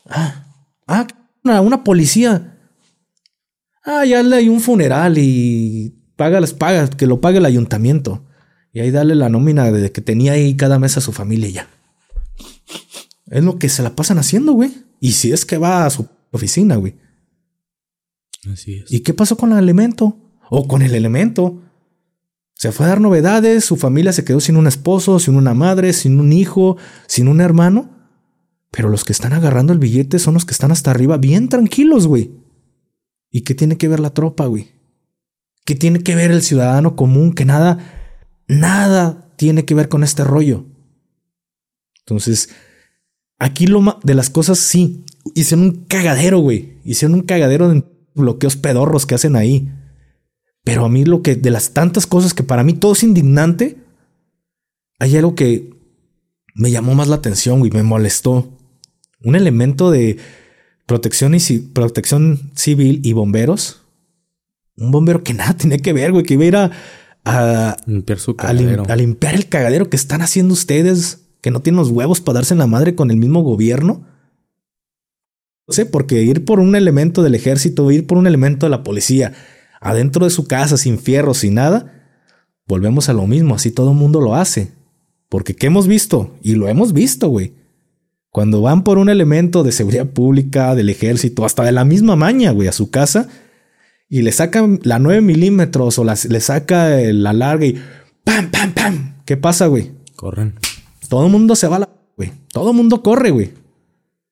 A: Ah, ah una, policía. Ah, ya le hay un funeral y paga las pagas, que lo pague el ayuntamiento. Y ahí dale la nómina de que tenía ahí cada mes a su familia ya. Es lo que se la pasan haciendo, güey. Y si es que va a su oficina, güey.
B: Así es.
A: ¿Y qué pasó con el elemento? O con el elemento. Se fue a dar novedades, su familia se quedó sin un esposo, sin una madre, sin un hijo, sin un hermano. Pero los que están agarrando el billete son los que están hasta arriba bien tranquilos, güey. ¿Y qué tiene que ver la tropa, güey? ¿Qué tiene que ver el ciudadano común que nada, nada tiene que ver con este rollo? Entonces, aquí lo de las cosas sí, hicieron un cagadero, güey. Hicieron un cagadero de bloqueos pedorros que hacen ahí. Pero a mí lo que, de las tantas cosas que para mí todo es indignante, hay algo que me llamó más la atención, güey, me molestó. Un elemento de protección, y protección civil y bomberos. Un bombero que nada tiene que ver, güey, que iba a ir a,
B: limpiar su.
A: A, limpiar el cagadero que están haciendo ustedes, que no tienen los huevos para darse en la madre con el mismo gobierno. No sé, porque ir por un elemento del ejército, ir por un elemento de la policía, adentro de su casa, sin fierro, sin nada, volvemos a lo mismo, así todo el mundo lo hace. Porque ¿qué hemos visto? Y lo hemos visto, güey. Cuando van por un elemento de seguridad pública, del ejército, hasta de la misma maña, güey, a su casa, y le sacan la 9 milímetros o le saca la larga y ¡pam, pam, pam! ¿Qué pasa, güey?
B: Corren.
A: Todo el mundo se va a la... güey. Todo el mundo corre, güey.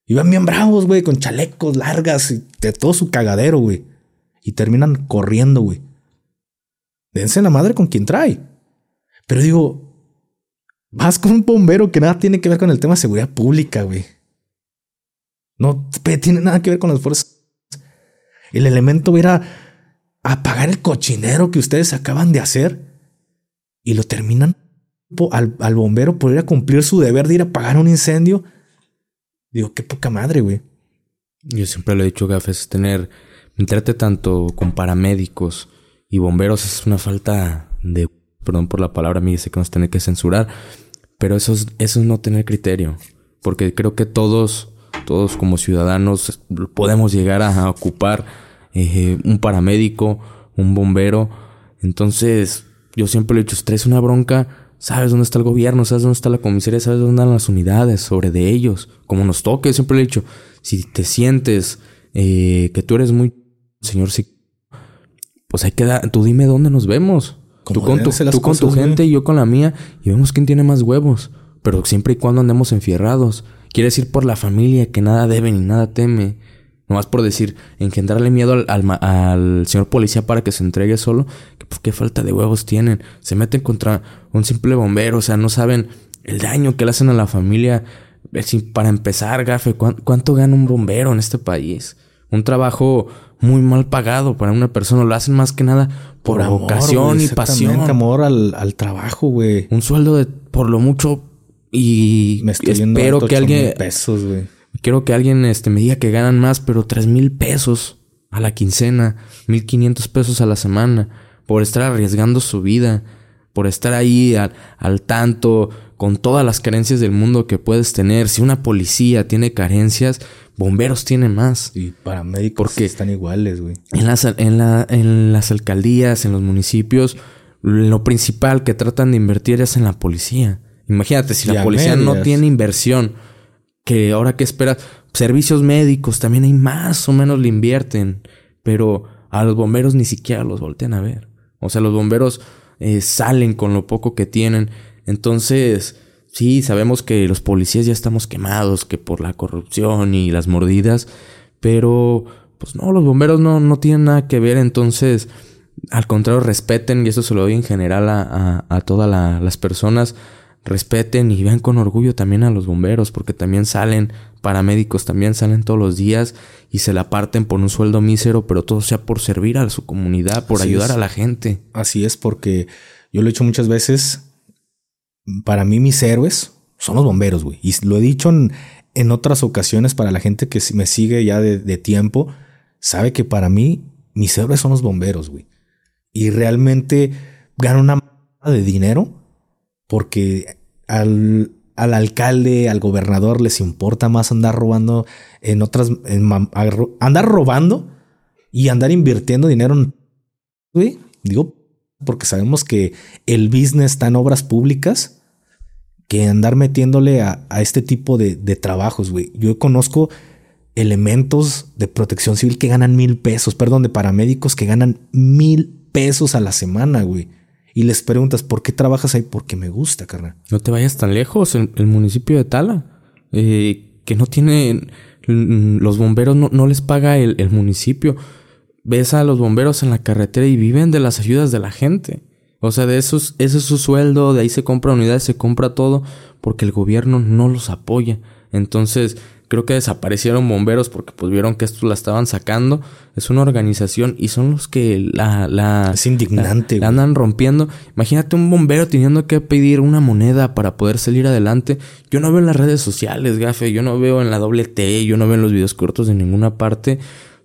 A: Y van bien bravos, güey, con chalecos largas y de todo su cagadero, güey y terminan corriendo, güey. Dense la madre con quien trae. Pero digo, vas con un bombero que nada tiene que ver con el tema de seguridad pública, güey. No tiene nada que ver con las fuerzas. El elemento era apagar el cochinero que ustedes acaban de hacer y lo terminan al, al bombero por ir a cumplir su deber de ir a apagar un incendio. Digo, qué poca madre, güey.
B: Yo siempre lo he dicho, Gafes, tener, entrarte tanto con paramédicos y bomberos es una falta de, perdón por la palabra, me dice que nos tiene que censurar, pero eso es, eso es no tener criterio, porque creo que todos, todos como ciudadanos podemos llegar a ocupar eh, un paramédico, un bombero, entonces yo siempre le he dicho, si traes una bronca, sabes dónde está el gobierno, sabes dónde está la comisaría, sabes dónde están las unidades, sobre de ellos, como nos toque, siempre le he dicho, si te sientes eh, que tú eres muy señor pues hay que dar, tú dime dónde nos vemos. Tú con tu, tú con tu gente y yo con la mía y vemos quién tiene más huevos. Pero siempre y cuando andemos enfierrados. Quiere decir por la familia que nada debe ni nada teme. Nomás por decir, engendrarle miedo al, al, señor policía para que se entregue solo. Que, pues, qué falta de huevos tienen. Se meten contra un simple bombero. O sea, no saben el daño que le hacen a la familia. Para empezar, gafe, ¿cuánto gana un bombero en este país? Un trabajo muy mal pagado para una persona. Lo hacen más que nada por, vocación y pasión.
A: amor al, al trabajo, güey.
B: Un sueldo de por lo mucho y
A: me estoy espero que alguien pesos, güey.
B: Quiero que alguien este me diga que ganan más, pero tres mil pesos a la quincena, mil quinientos pesos a la semana por estar arriesgando su vida, por estar ahí al, al tanto con todas las carencias del mundo que puedes tener. Si una policía tiene carencias, bomberos tienen más.
A: Y paramédicos porque están iguales, güey.
B: En las, en, la, en las alcaldías, en los municipios, lo principal que tratan de invertir es en la policía. Imagínate, si la policía no tiene inversión, que ahora que esperas, servicios médicos también hay más o menos le invierten, pero a los bomberos ni siquiera los voltean a ver. O sea, los bomberos eh, salen con lo poco que tienen entonces, sí, sabemos que los policías ya estamos quemados, que por la corrupción y las mordidas, pero pues no, los bomberos no, no tienen nada que ver, entonces, al contrario, respeten, y eso se lo doy en general a, a, todas las personas, respeten y vean con orgullo también a los bomberos, porque también salen, paramédicos también salen todos los días y se la parten por un sueldo mísero, pero todo sea por servir a su comunidad, por ayudar a la gente.
A: Así es, porque yo lo he hecho muchas veces, para mí mis héroes son los bomberos, güey. Y lo he dicho en, otras ocasiones para la gente que me sigue ya de, tiempo, sabe que para mí mis héroes son los bomberos, güey. Y realmente gano una de dinero porque al, al, alcalde, al gobernador les importa más andar robando en otras, andar robando y andar invirtiendo dinero en, güey. Digo, porque sabemos que el business está en obras públicas que andar metiéndole a, este tipo de, trabajos, güey. Yo conozco elementos de protección civil que ganan mil pesos, perdón, de paramédicos que ganan mil pesos a la semana, güey. Y les preguntas, ¿por qué trabajas ahí? Porque me gusta, carnal.
B: No te vayas tan lejos, el, el municipio de Tala, eh, que no tiene, los bomberos no, les paga el municipio ves a los bomberos en la carretera y viven de las ayudas de la gente. O sea, de esos, ese es su sueldo, de ahí se compra unidades, se compra todo, porque el gobierno no los apoya. Entonces, creo que desaparecieron bomberos porque pues vieron que esto la estaban sacando. Es una organización y son los que la... la
A: es indignante.
B: La, andan rompiendo. Imagínate un bombero teniendo que pedir una moneda para poder salir adelante. Yo no veo en las redes sociales, gafe. Yo no veo en la doble T. Yo no veo en los videos cortos de ninguna parte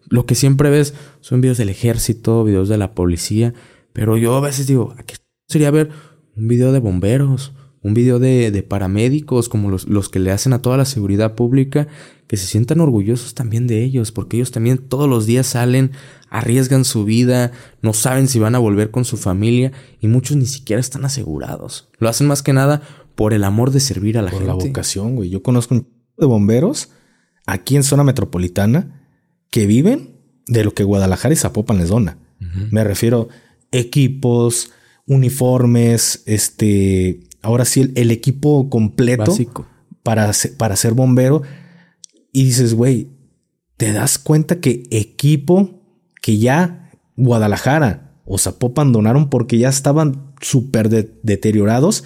B: lo que siempre ves son videos del ejército, videos de la policía, pero yo a veces digo, ¿qué sería ver un video de bomberos, un video de, de paramédicos, como los, los, que le hacen a toda la seguridad pública, que se sientan orgullosos también de ellos, porque ellos también todos los días salen, arriesgan su vida, no saben si van a volver con su familia y muchos ni siquiera están asegurados. Lo hacen más que nada por el amor de servir a la gente.
A: Por la vocación, güey. Yo conozco un de bomberos aquí en zona metropolitana que viven de lo que Guadalajara y Zapopan les dona. Me refiero equipos, uniformes, este, ahora sí, el, equipo completo Para, para ser bombero. Y dices, güey, te das cuenta que equipo que ya Guadalajara o Zapopan donaron porque ya estaban súper deteriorados,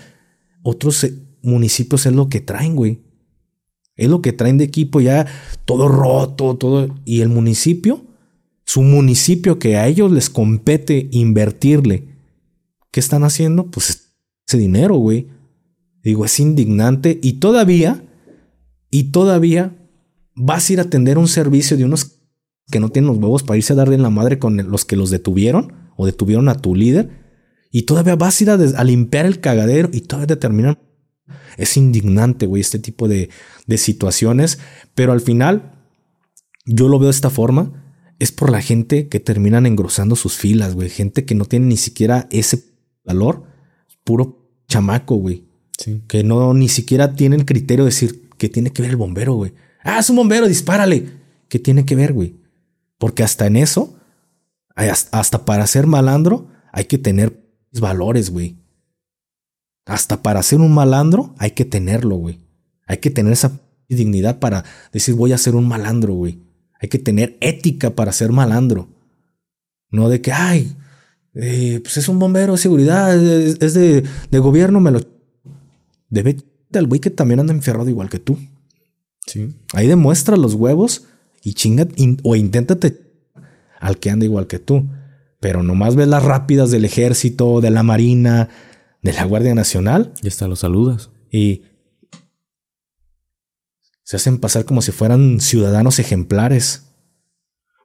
A: otros eh, municipios es lo que traen, güey. Es lo que traen de equipo ya todo roto, todo. Y el municipio su municipio que a ellos les compete invertirle, ¿qué están haciendo? Pues ese dinero, güey. Digo, es indignante y todavía, y todavía vas a ir a atender un servicio de unos que no tienen los huevos para irse a darle en la madre con los que los detuvieron o detuvieron a tu líder y todavía vas a ir a, limpiar el cagadero y todavía te terminan. Es indignante, güey, este tipo de, de situaciones, pero al final yo lo veo de esta forma. Es por la gente que terminan engrosando sus filas, güey. Gente que no tiene ni siquiera ese valor. Puro chamaco, güey. Que no ni siquiera tienen criterio de decir que tiene que ver el bombero, güey. Ah, es un bombero, dispárale. ¿Qué tiene que ver, güey? Porque hasta en eso, hasta para ser malandro, hay que tener valores, güey. Hasta para ser un malandro, hay que tenerlo, güey. Hay que tener esa dignidad para decir voy a ser un malandro, güey. Hay que tener ética para ser malandro. No de que, ay, eh, pues es un bombero de seguridad, es, de, gobierno, me lo... Debe al güey que también anda enferrado igual que tú. Sí. Ahí demuestra los huevos y chinga o inténtate al que anda igual que tú. Pero nomás ves las rápidas del ejército, de la marina, de la Guardia Nacional.
B: Y hasta los saludas.
A: Y se hacen pasar como si fueran ciudadanos ejemplares.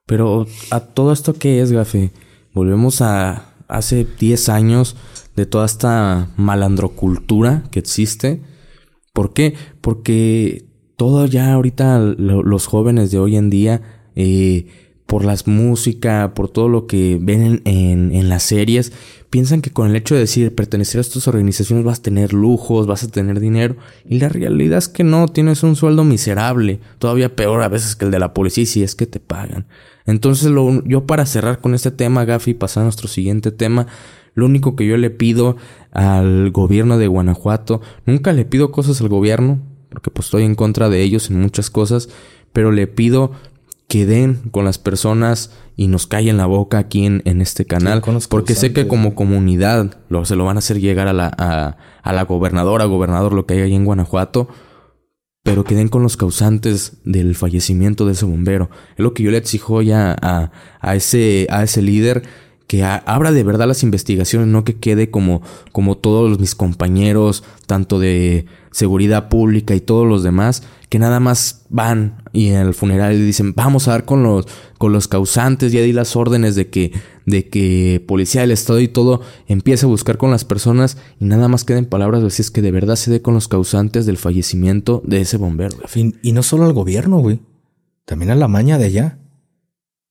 B: Pero a todo esto que es, Gafe, volvemos a hace 10 años de toda esta malandrocultura que existe. ¿Por qué? Porque todo ya ahorita los jóvenes de hoy en día, eh, por las música, por todo lo que ven en, en, las series, piensan que con el hecho de decir pertenecer a estas organizaciones vas a tener lujos, vas a tener dinero, y la realidad es que no, tienes un sueldo miserable, todavía peor a veces que el de la policía si es que te pagan. Entonces lo, yo para cerrar con este tema, Gafi, pasar a nuestro siguiente tema, lo único que yo le pido al gobierno de Guanajuato, nunca le pido cosas al gobierno, porque pues estoy en contra de ellos en muchas cosas, pero le pido que den con las personas y nos callen la boca aquí en, en este canal, porque sé que como comunidad lo, se lo van a hacer llegar a la, a, a la gobernadora, gobernador, lo que hay ahí en Guanajuato, pero que den con los causantes del fallecimiento de ese bombero. Es lo que yo le exijo ya a, a, ese, a ese líder que abra de verdad las investigaciones, no que quede como, como todos mis compañeros, tanto de seguridad pública y todos los demás, que nada más van y en el funeral dicen, vamos a dar con los, con los causantes, ya di las órdenes de que, de que policía del estado y todo empiece a buscar con las personas y nada más queden palabras así es que de verdad se dé con los causantes del fallecimiento de ese bombero.
A: Y no solo al gobierno, güey, también a la maña de allá.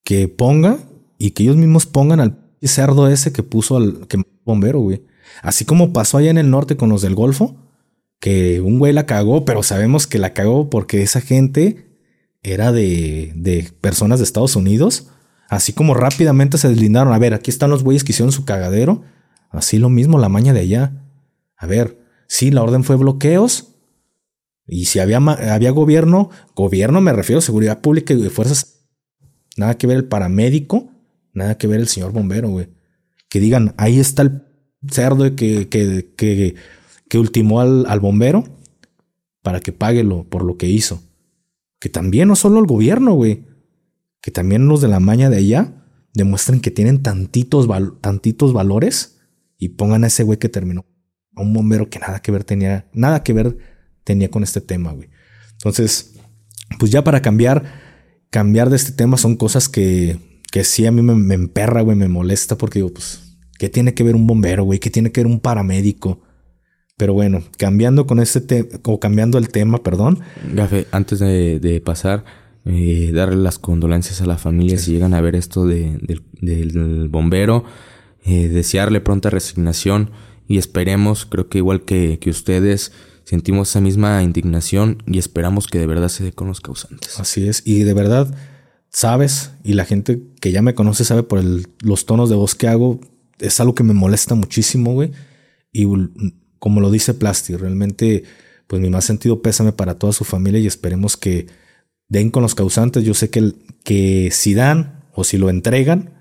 A: Que ponga y que ellos mismos pongan al cerdo ese que puso al que bombero, güey. Así como pasó allá en el norte con los del Golfo, que un güey la cagó, pero sabemos que la cagó porque esa gente era de, de personas de Estados Unidos. Así como rápidamente se deslindaron. A ver, aquí están los güeyes que hicieron su cagadero. Así lo mismo la maña de allá. A ver, sí, la orden fue bloqueos. Y si había, había gobierno, gobierno me refiero a seguridad pública y fuerzas. Nada que ver el paramédico Nada que ver el señor bombero, güey. Que digan, ahí está el cerdo que, que, que, que ultimó al, al, bombero para que pague lo, por lo que hizo. Que también no solo el gobierno, güey. Que también los de la maña de allá demuestren que tienen tantitos, tantitos valores y pongan a ese güey que terminó. A un bombero que nada que ver tenía, nada que ver tenía con este tema, güey. Entonces, pues ya para cambiar, cambiar de este tema son cosas que que sí a mí me, emperra, güey, me molesta porque digo, pues, ¿qué tiene que ver un bombero, güey? ¿Qué tiene que ver un paramédico? Pero bueno, cambiando con este tema, o cambiando el tema, perdón.
B: Gafe, antes de, pasar, eh, darle las condolencias a la familia si llegan a ver esto de, del bombero, eh, desearle pronta resignación y esperemos, creo que igual que, que ustedes, sentimos esa misma indignación y esperamos que de verdad se dé con los causantes.
A: Así es, y de verdad sabes, y la gente que ya me conoce sabe por los tonos de voz que hago, es algo que me molesta muchísimo, güey. Y como lo dice Plasti, realmente, pues mi más sentido pésame para toda su familia y esperemos que den con los causantes. Yo sé que, que si dan o si lo entregan,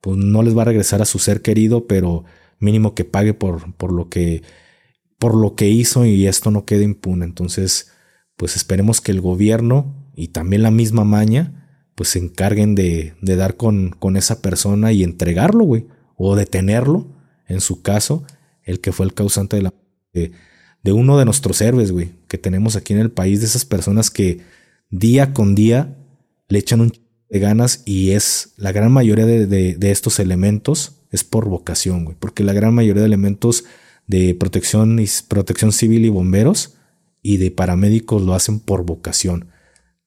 A: pues no les va a regresar a su ser querido, pero mínimo que pague por, por lo que por lo que hizo y esto no quede impune. Entonces, pues esperemos que el gobierno y también la misma maña pues se encarguen de, de dar con, con esa persona y entregarlo, güey, o detenerlo, en su caso, el que fue el causante de la de, de uno de nuestros héroes, güey, que tenemos aquí en el país, de esas personas que día con día le echan un de ganas y es la gran mayoría de, de, estos elementos es por vocación, güey, porque la gran mayoría de elementos de protección, y, protección civil y bomberos y de paramédicos lo hacen por vocación.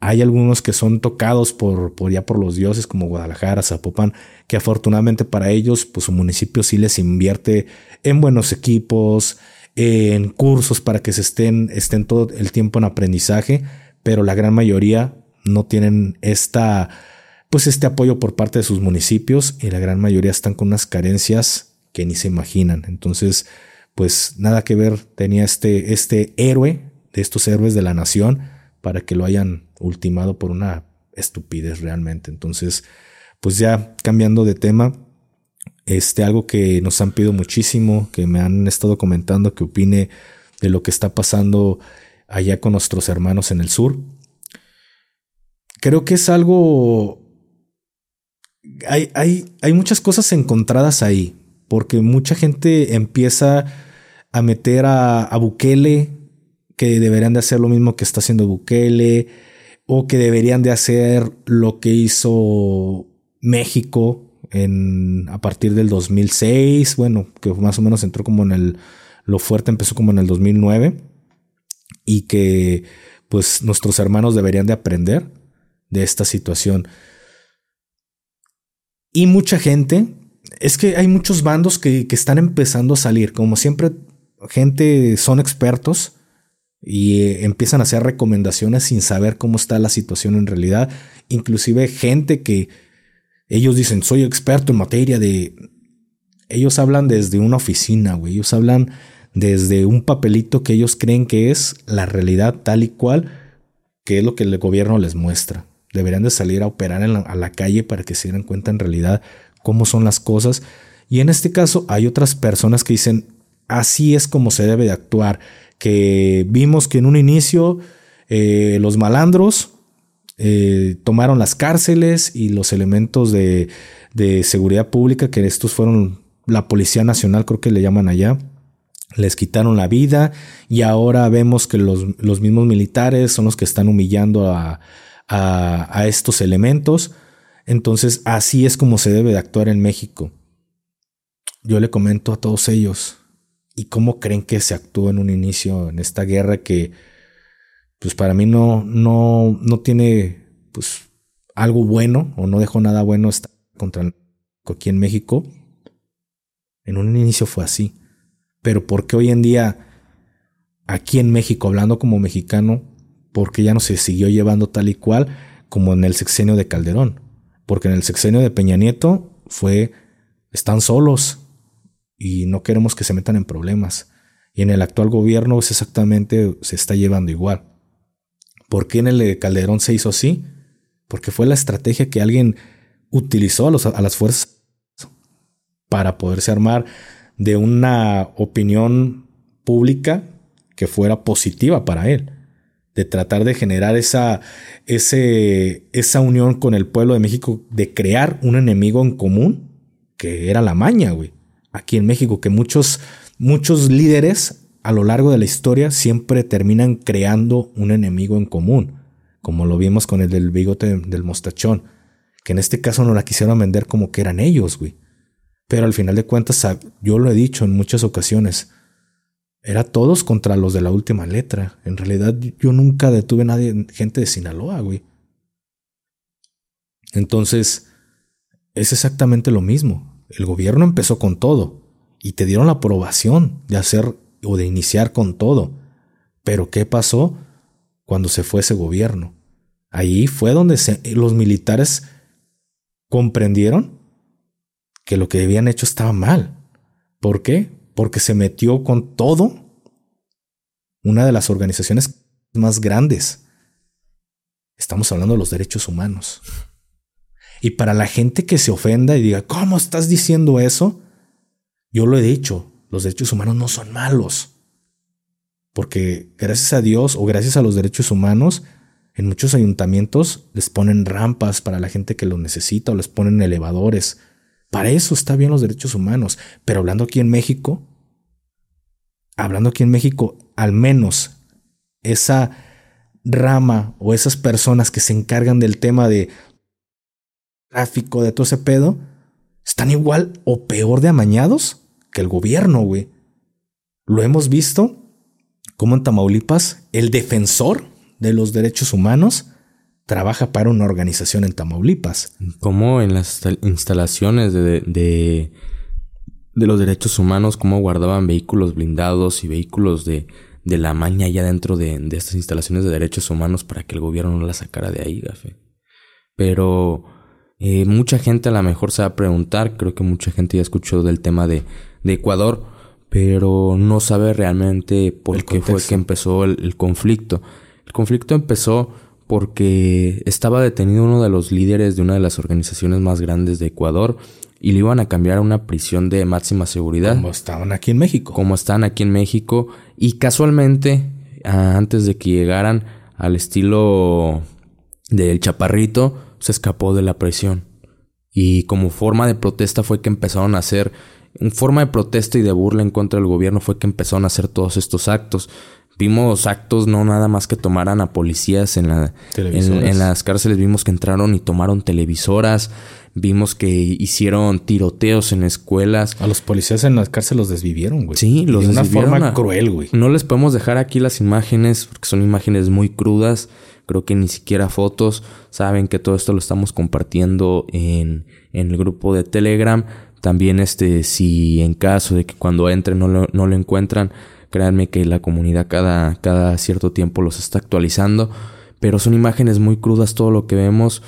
A: Hay algunos que son tocados por, por ya por los dioses como Guadalajara, Zapopan, que afortunadamente para ellos, pues su municipio sí les invierte en buenos equipos, en cursos para que se estén, estén todo el tiempo en aprendizaje, pero la gran mayoría no tienen esta, pues este apoyo por parte de sus municipios y la gran mayoría están con unas carencias que ni se imaginan. Entonces, pues nada que ver tenía este, este héroe de estos héroes de la nación para que lo hayan ultimado por una estupidez realmente. Entonces, pues ya cambiando de tema, este, algo que nos han pedido muchísimo, que me han estado comentando que opine de lo que está pasando allá con nuestros hermanos en el sur. Creo que es algo... Hay, hay, hay muchas cosas encontradas ahí, porque mucha gente empieza a meter a, a Bukele, que deberían de hacer lo mismo que está haciendo Bukele, o que deberían de hacer lo que hizo México en, a partir del 2006, bueno, que más o menos entró como en el, lo fuerte empezó como en el 2009 y que pues nuestros hermanos deberían de aprender de esta situación. Y mucha gente, es que hay muchos bandos que, que están empezando a salir, como siempre, gente son expertos y eh, empiezan a hacer recomendaciones sin saber cómo está la situación en realidad, inclusive gente que ellos dicen, soy experto en materia de... Ellos hablan desde una oficina, güey. Ellos hablan desde un papelito que ellos creen que es la realidad tal y cual, que es lo que el gobierno les muestra. Deberían de salir a operar a la calle para que se den cuenta en realidad cómo son las cosas. Y en este caso hay otras personas que dicen, así es como se debe de actuar. Que vimos que en un inicio eh, los malandros eh, tomaron las cárceles y los elementos de, seguridad pública, que estos fueron la Policía Nacional, creo que le llaman allá, les quitaron la vida y ahora vemos que los, los mismos militares son los que están humillando a, a, estos elementos. Entonces así es como se debe de actuar en México. Yo le comento a todos ellos, ¿y cómo creen que se actuó en un inicio en esta guerra que pues para mí no, no, no tiene pues algo bueno o no dejó nada bueno estar contra aquí en México. En un inicio fue así. Pero ¿por qué hoy en día aquí en México, hablando como mexicano, por qué ya no se siguió llevando tal y cual como en el sexenio de Calderón? Porque en el sexenio de Peña Nieto fue, están solos y no queremos que se metan en problemas. Y en el actual gobierno es exactamente, se está llevando igual. ¿Por qué en el de Calderón se hizo así? Porque fue la estrategia que alguien utilizó a, las fuerzas para poderse armar de una opinión pública que fuera positiva para él, de tratar de generar esa, esa unión con el pueblo de México, de crear un enemigo en común, que era la maña, güey. Aquí en México, que muchos, muchos líderes a lo largo de la historia siempre terminan creando un enemigo en común, como lo vimos con el del bigote del mostachón, que en este caso no la quisieron vender como que eran ellos, güey. Pero al final de cuentas, yo lo he dicho en muchas ocasiones, era todos contra los de la última letra. En realidad yo nunca detuve a nadie, gente de Sinaloa, güey. Entonces, es exactamente lo mismo. El gobierno empezó con todo y te dieron la aprobación de hacer o de iniciar con todo. Pero ¿qué pasó cuando se fue ese gobierno? Ahí fue donde los militares comprendieron que lo que habían hecho estaba mal. ¿Por qué? Porque se metió con todo una de las organizaciones más grandes. Estamos hablando de los derechos humanos. Y para la gente que se ofenda y diga, ¿cómo estás diciendo eso? Yo lo he dicho, los derechos humanos no son malos. Porque gracias a Dios o gracias a los derechos humanos En muchos ayuntamientos les ponen rampas para la gente que lo necesita o les ponen elevadores. Para eso está bien los derechos humanos. Pero hablando aquí en México, hablando aquí en México, al menos esa rama o esas personas que se encargan del tema de tráfico, de todo ese pedo, están igual o peor de amañados que el gobierno, güey. Lo hemos visto como en Tamaulipas el defensor de los derechos humanos trabaja para una organización en Tamaulipas.
B: Como en las instalaciones de, de, los derechos humanos, cómo guardaban vehículos blindados y vehículos de, de la maña allá dentro de, de, estas instalaciones de derechos humanos para que el gobierno no la sacara de ahí, gafe. Pero eh, mucha gente a lo mejor se va a preguntar, creo que mucha gente ya escuchó del tema de, de Ecuador, pero no sabe realmente por qué fue que empezó el, conflicto. El conflicto empezó porque estaba detenido uno de los líderes de una de las organizaciones más grandes de Ecuador y le iban a cambiar a una prisión de máxima seguridad.
A: Como estaban aquí en México.
B: Como están aquí en México. Y casualmente, antes de que llegaran al estilo del chaparrito, se escapó de la prisión. Y como forma de protesta fue que empezaron a hacer, en forma de protesta y de burla en contra del gobierno fue que empezaron a hacer todos estos actos. Vimos actos no nada más que tomaran a policías en, la, en, las cárceles, vimos que entraron y tomaron televisoras, vimos que hicieron tiroteos en escuelas.
A: A los policías en las cárceles los desvivieron, güey.
B: Sí, los
A: de una forma cruel, güey.
B: No les podemos dejar aquí las imágenes porque son imágenes muy crudas, creo que ni siquiera fotos. Saben que todo esto lo estamos compartiendo en, en el grupo de Telegram. También este, si en caso de que cuando entren no lo, no lo encuentran, Créanme que la comunidad cada, cada cierto tiempo los está actualizando. Pero son imágenes muy crudas todo lo que vemos.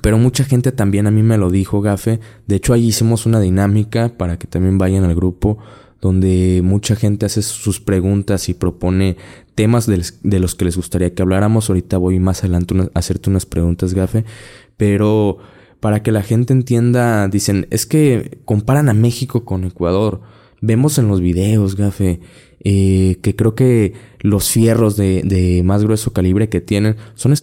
B: Pero mucha gente también a mí me lo dijo, Gafe. De hecho, ahí hicimos una dinámica para que también vayan al grupo donde mucha gente hace sus preguntas y propone temas de, los que les gustaría que habláramos. Ahorita voy más adelante a hacerte unas preguntas, Gafe. Pero para que la gente entienda, dicen, es que comparan a México con Ecuador. Vemos en los videos, Gafe, eh, que creo que los fierros de, de más grueso calibre que tienen son...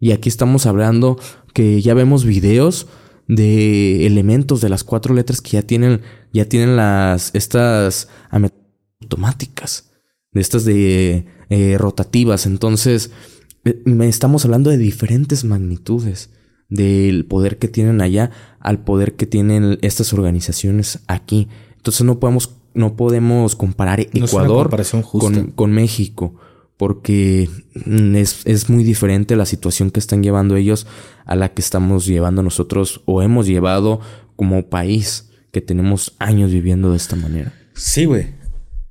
B: Y aquí estamos hablando que ya vemos videos de elementos de las cuatro letras que ya tienen, ya tienen las, estas automáticas, de estas de eh, rotativas. Entonces, eh, estamos hablando de diferentes magnitudes del poder que tienen allá al poder que tienen estas organizaciones aquí. Entonces no podemos no podemos comparar Ecuador con, con, México, porque es, es, muy diferente la situación que están llevando ellos a la que estamos llevando nosotros o hemos llevado como país que tenemos años viviendo de esta manera.
A: Sí, güey.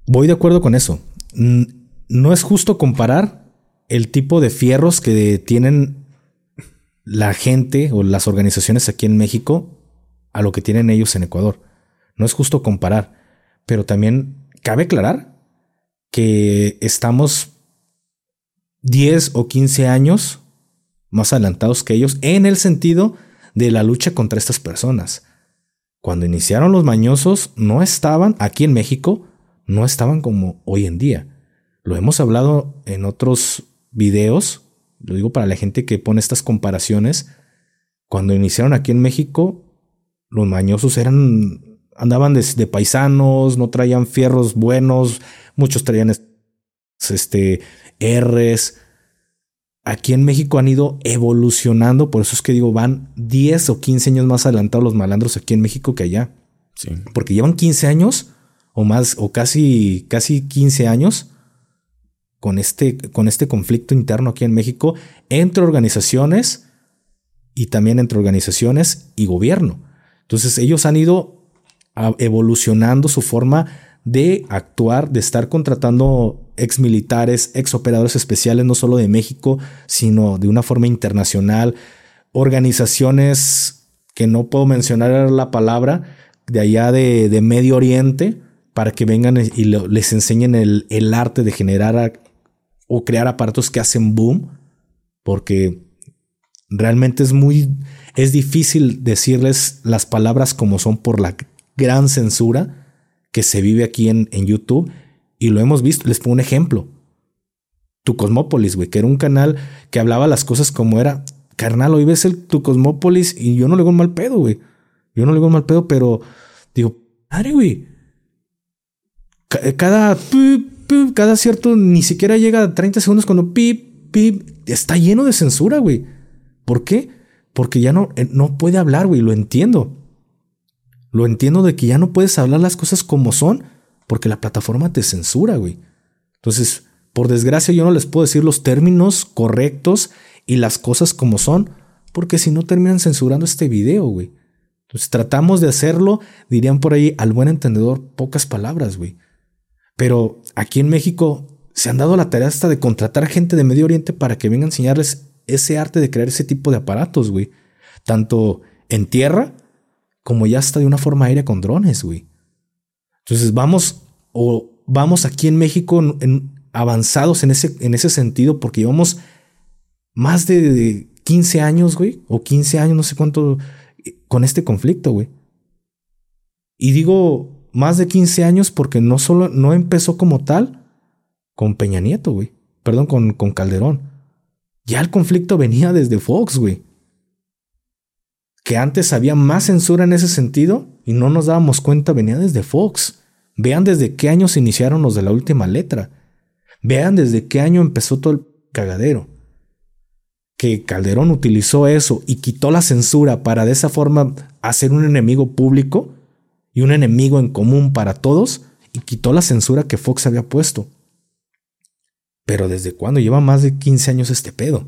A: Voy de acuerdo con eso. No es justo comparar el tipo de fierros que tienen la gente o las organizaciones aquí en México a lo que tienen ellos en Ecuador. No es justo comparar. Pero también cabe aclarar que estamos 10 o 15 años más adelantados que ellos en el sentido de la lucha contra estas personas. Cuando iniciaron los mañosos no estaban aquí en México, no estaban como hoy en día. Lo hemos hablado en otros videos, lo digo para la gente que pone estas comparaciones. Cuando iniciaron aquí en México, los mañosos eran andaban de, paisanos, no traían fierros buenos, muchos traían este R's. Aquí en México han ido evolucionando, por eso es que digo, van 10 o 15 años más adelantados los malandros aquí en México que allá. Sí. Porque llevan 15 años o más, o casi, casi 15 años con este, con este conflicto interno aquí en México entre organizaciones y también entre organizaciones y gobierno. Entonces ellos han ido evolucionando su forma de actuar, de estar contratando ex militares, ex operadores especiales, no solo de México, sino de una forma internacional, organizaciones que no puedo mencionar la palabra, de allá de, Medio Oriente, para que vengan y les enseñen el, el arte de generar o crear aparatos que hacen boom, porque realmente es muy, es difícil decirles las palabras como son por la gran censura que se vive aquí en, en YouTube y lo hemos visto. Les pongo un ejemplo. Tu Cosmópolis, güey, que era un canal que hablaba las cosas como era. Carnal, hoy ves el Tu Cosmópolis y yo no le digo un mal pedo, güey. Yo no le digo un mal pedo, pero digo, madre, güey. Eh, cada, cada cierto, ni siquiera llega a 30 segundos cuando pip, pip, está lleno de censura, güey. ¿Por qué? Porque ya no, eh, no puede hablar, güey, lo entiendo. Lo entiendo de que ya no puedes hablar las cosas como son porque la plataforma te censura, güey. Entonces, por desgracia yo no les puedo decir los términos correctos y las cosas como son, porque si no terminan censurando este video, güey. Entonces tratamos de hacerlo, dirían por ahí, al buen entendedor, pocas palabras, güey. Pero aquí en México se han dado la tarea hasta de contratar gente de Medio Oriente para que venga a enseñarles ese arte de crear ese tipo de aparatos, güey. Tanto en tierra como ya está de una forma aérea con drones, güey. Entonces vamos o vamos aquí en México avanzados en ese, en ese sentido porque llevamos más de 15 años, güey, o 15 años, no sé cuánto, con este conflicto, güey. Y digo más de 15 años porque no solo, no empezó como tal con Peña Nieto, güey. Perdón, con, con Calderón. Ya el conflicto venía desde Fox, güey. Que antes había más censura en ese sentido y no nos dábamos cuenta, venía desde Fox. Vean desde qué años iniciaron los de la última letra. Vean desde qué año empezó todo el cagadero. Que Calderón utilizó eso y quitó la censura para de esa forma hacer un enemigo público y un enemigo en común para todos y quitó la censura que Fox había puesto. Pero ¿desde cuándo? Lleva más de 15 años este pedo.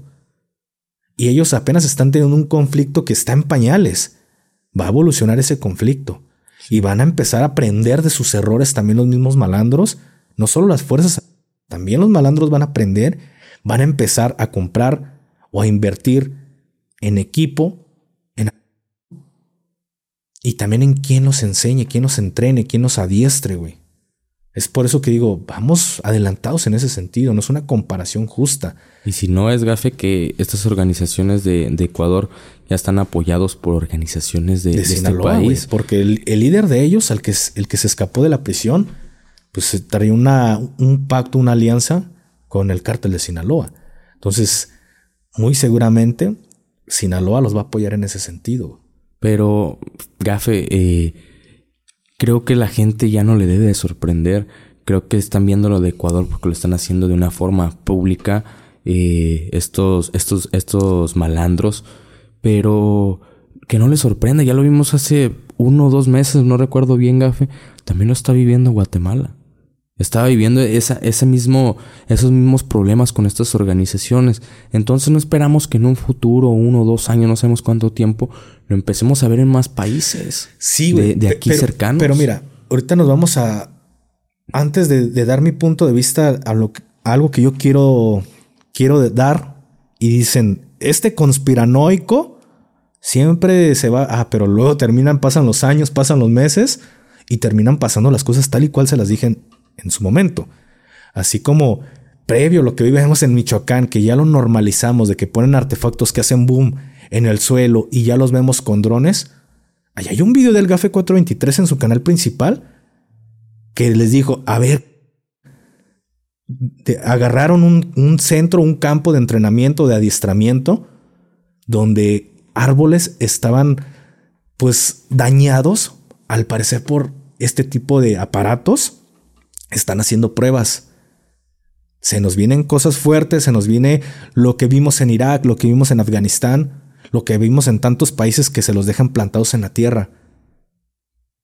A: Y ellos apenas están teniendo un conflicto que está en pañales. Va a evolucionar ese conflicto. Y van a empezar a aprender de sus errores también los mismos malandros. No solo las fuerzas, también los malandros van a aprender. Van a empezar a comprar o a invertir en equipo. Y también en quién nos enseñe, quién nos entrene, quién nos adiestre, güey. Es por eso que digo, vamos adelantados en ese sentido, no es una comparación justa.
B: Y si no es gafe que estas organizaciones de, Ecuador ya están apoyados por organizaciones de, este país.
A: porque el, líder de ellos, el que, el que se escapó de la prisión, pues traía una, un pacto, una alianza con el cártel de Sinaloa. Entonces, muy seguramente Sinaloa los va a apoyar en ese sentido.
B: Pero, Gafe, eh, creo que la gente ya no le debe de sorprender. Creo que están viendo lo de Ecuador porque lo están haciendo de una forma pública. Eh, estos, estos, estos malandros. Pero que no les sorprenda. Ya lo vimos hace uno o dos meses, no recuerdo bien, Gafe. También lo está viviendo Guatemala. Estaba viviendo esa, ese mismo, esos mismos problemas con estas organizaciones. Entonces no esperamos que en un futuro, uno o dos años, no sabemos cuánto tiempo, lo empecemos a ver en más países.
A: Sí,
B: De, aquí cercanos.
A: Pero mira, ahorita nos vamos a. Antes de, dar mi punto de vista a, lo, algo que yo quiero, quiero dar, y dicen: Este conspiranoico siempre se va. Ah, pero luego terminan, pasan los años, pasan los meses y terminan pasando las cosas tal y cual se las dije en su momento. Así como previo a lo que hoy vemos en Michoacán, que ya lo normalizamos de que ponen artefactos que hacen boom en el suelo y ya los vemos con drones. Ahí hay un video del GAFE 423 en su canal principal que les dijo, a ver, agarraron un, un centro, un campo de entrenamiento, de adiestramiento, donde árboles estaban pues dañados, al parecer por este tipo de aparatos están haciendo pruebas. Se nos vienen cosas fuertes, se nos viene lo que vimos en Irak, lo que vimos en Afganistán, lo que vimos en tantos países que se los dejan plantados en la tierra.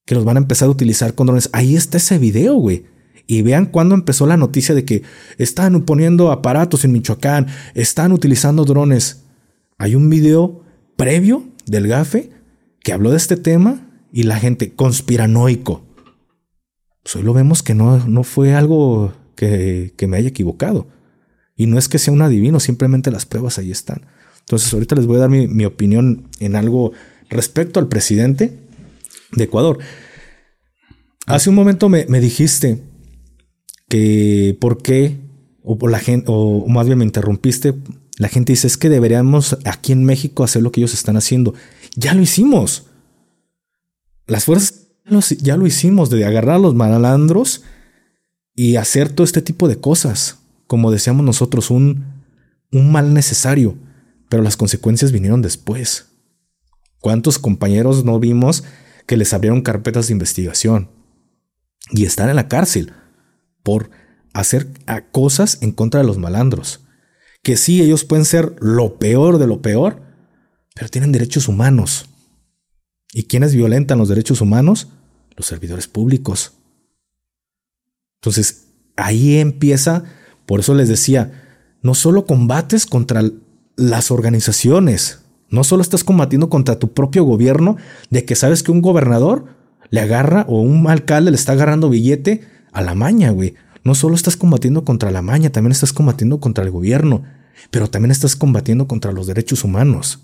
A: Que los van a empezar a utilizar con drones. Ahí está ese video, güey. Y vean cuándo empezó la noticia de que están poniendo aparatos en Michoacán, están utilizando drones. Hay un video previo del GAFE que habló de este tema y la gente conspiranoico pues hoy lo vemos que no, no fue algo que, me haya equivocado. Y no es que sea un adivino, simplemente las pruebas ahí están. Entonces ahorita les voy a dar mi, opinión en algo respecto al presidente de Ecuador. Hace un momento me, dijiste que por qué, o, la gente, o más bien me interrumpiste, la gente dice es que deberíamos aquí en México hacer lo que ellos están haciendo. Ya lo hicimos. Las fuerzas ya lo hicimos, de agarrar a los malandros y hacer todo este tipo de cosas como decíamos nosotros, un, un mal necesario, pero las consecuencias vinieron después. ¿Cuántos compañeros no vimos que les abrieron carpetas de investigación y están en la cárcel por hacer cosas en contra de los malandros? Que sí, ellos pueden ser lo peor de lo peor, pero tienen derechos humanos. ¿Y quiénes violentan los derechos humanos? Los servidores públicos. Entonces, ahí empieza, por eso les decía, no solo combates contra las organizaciones, no solo estás combatiendo contra tu propio gobierno, de que sabes que un gobernador le agarra o un alcalde le está agarrando billete a la maña, güey. No solo estás combatiendo contra la maña, también estás combatiendo contra el gobierno, pero también estás combatiendo contra los derechos humanos.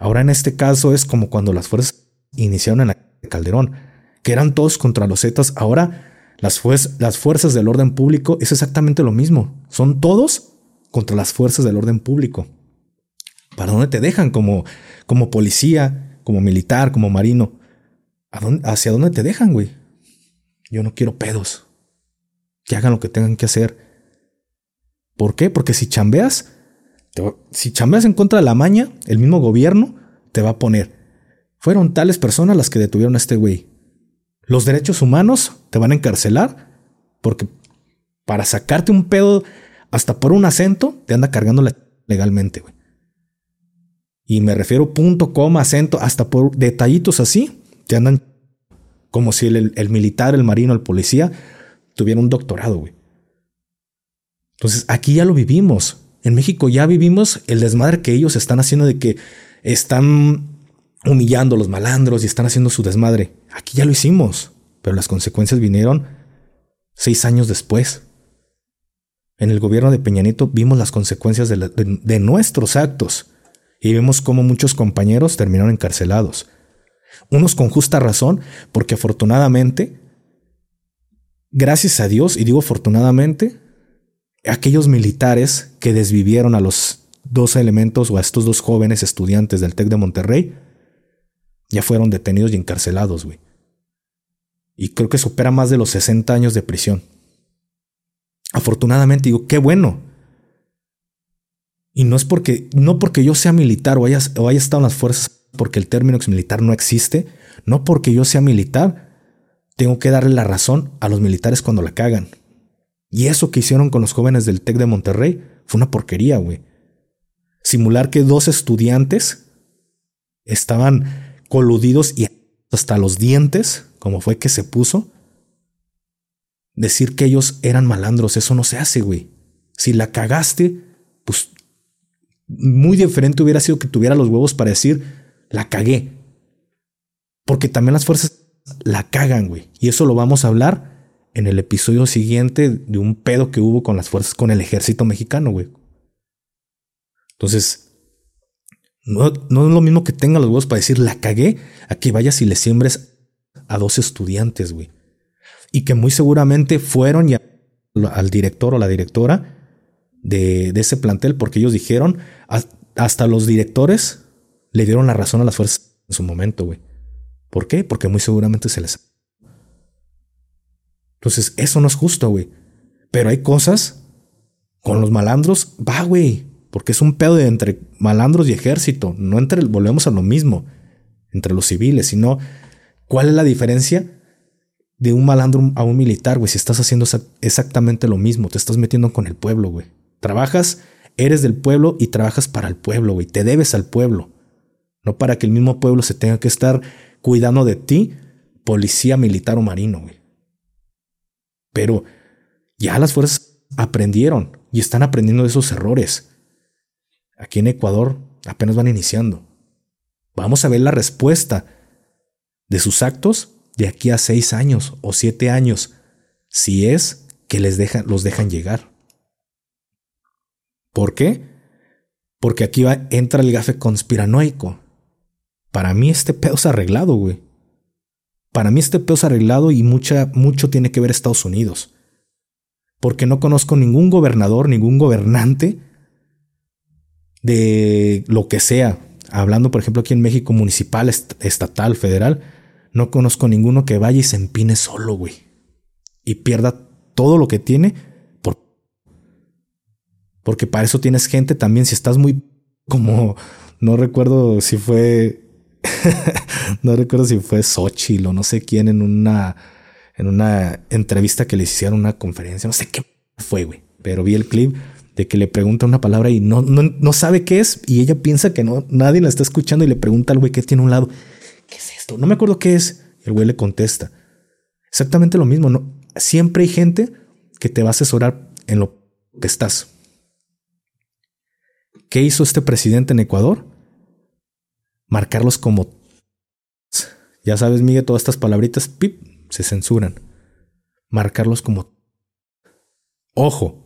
A: Ahora en este caso es como cuando las fuerzas iniciaron en la Calderón, que eran todos contra los Zetas. Ahora las, las fuerzas del orden público es exactamente lo mismo. Son todos contra las fuerzas del orden público. ¿Para dónde te dejan como, como policía, como militar, como marino? ¿Hacia dónde te dejan, güey? Yo no quiero pedos. Que hagan lo que tengan que hacer. ¿Por qué? Porque si chambeas, si chambeas en contra de la maña, el mismo gobierno te va a poner. Fueron tales personas las que detuvieron a este güey. Los derechos humanos te van a encarcelar porque para sacarte un pedo hasta por un acento te anda cargando legalmente, güey. Y me refiero punto, coma, acento, hasta por detallitos así, te andan como si el, militar, el marino, el policía tuviera un doctorado, güey. Entonces, aquí ya lo vivimos. En México ya vivimos el desmadre que ellos están haciendo de que están humillando a los malandros y están haciendo su desmadre. Aquí ya lo hicimos, pero las consecuencias vinieron seis años después. En el gobierno de Peña Nieto vimos las consecuencias de, de nuestros actos y vemos cómo muchos compañeros terminaron encarcelados. Unos con justa razón, porque afortunadamente, gracias a Dios, y digo afortunadamente, aquellos militares que desvivieron a los dos elementos o a estos dos jóvenes estudiantes del TEC de Monterrey, ya fueron detenidos y encarcelados, güey. Y creo que supera más de los 60 años de prisión. Afortunadamente digo, qué bueno, y no es porque, no porque yo sea militar o haya, estado en las fuerzas, porque el término ex militar no existe, no porque yo sea militar, tengo que darle la razón a los militares cuando la cagan. Y eso que hicieron con los jóvenes del TEC de Monterrey fue una porquería, güey. Simular que dos estudiantes estaban coludidos y hasta los dientes, como fue que se puso. Decir que ellos eran malandros, eso no se hace, güey. Si la cagaste, pues muy diferente hubiera sido que tuviera los huevos para decir, la cagué. Porque también las fuerzas la cagan, güey. Y eso lo vamos a hablar en el episodio siguiente de un pedo que hubo con las fuerzas, con el ejército mexicano, güey. Entonces, no, no es lo mismo que tenga los huevos para decir, la cagué, a que vayas y le siembres a dos estudiantes, güey. Y que muy seguramente fueron y al director o la directora de, ese plantel porque ellos dijeron, hasta los directores le dieron la razón a las fuerzas en su momento, güey. ¿Por qué? Porque muy seguramente se les... Entonces, eso no es justo, güey. Pero hay cosas con los malandros, va, güey. Porque es un pedo entre malandros y ejército. No entre, volvemos a lo mismo, entre los civiles, sino cuál es la diferencia de un malandro a un militar, güey. Si estás haciendo exactamente lo mismo, te estás metiendo con el pueblo, güey. Trabajas, eres del pueblo y trabajas para el pueblo, güey. Te debes al pueblo. No para que el mismo pueblo se tenga que estar cuidando de ti, policía, militar o marino, güey. Pero ya las fuerzas aprendieron y están aprendiendo de esos errores. Aquí en Ecuador apenas van iniciando. Vamos a ver la respuesta de sus actos de aquí a seis años o siete años, si es que les dejan, los dejan llegar. ¿Por qué? Porque aquí va, entra el gafe conspiranoico. Para mí este pedo es arreglado, güey. Para mí este pedo es arreglado y mucha, mucho tiene que ver Estados Unidos. Porque no conozco ningún gobernador, ningún gobernante de lo que sea. Hablando, por ejemplo, aquí en México, municipal, estatal, federal, no conozco ninguno que vaya y se empine solo, güey. Y pierda todo lo que tiene Porque para eso tienes gente también. Si estás muy como, no recuerdo si fue, no recuerdo si fue Xochitl o no sé quién en una, en una entrevista que le hicieron una conferencia. No sé qué fue, güey. Pero vi el clip de que le pregunta una palabra y no, no, no sabe qué es. Y ella piensa que no, nadie la está escuchando y le pregunta al güey que tiene un lado. ¿Qué es esto? No me acuerdo qué es. El güey le contesta. Exactamente lo mismo. ¿no? Siempre hay gente que te va a asesorar en lo que estás. ¿Qué hizo este presidente en Ecuador? Marcarlos como... Ya sabes, Miguel, todas estas palabritas, pip, se censuran. Marcarlos como... Ojo,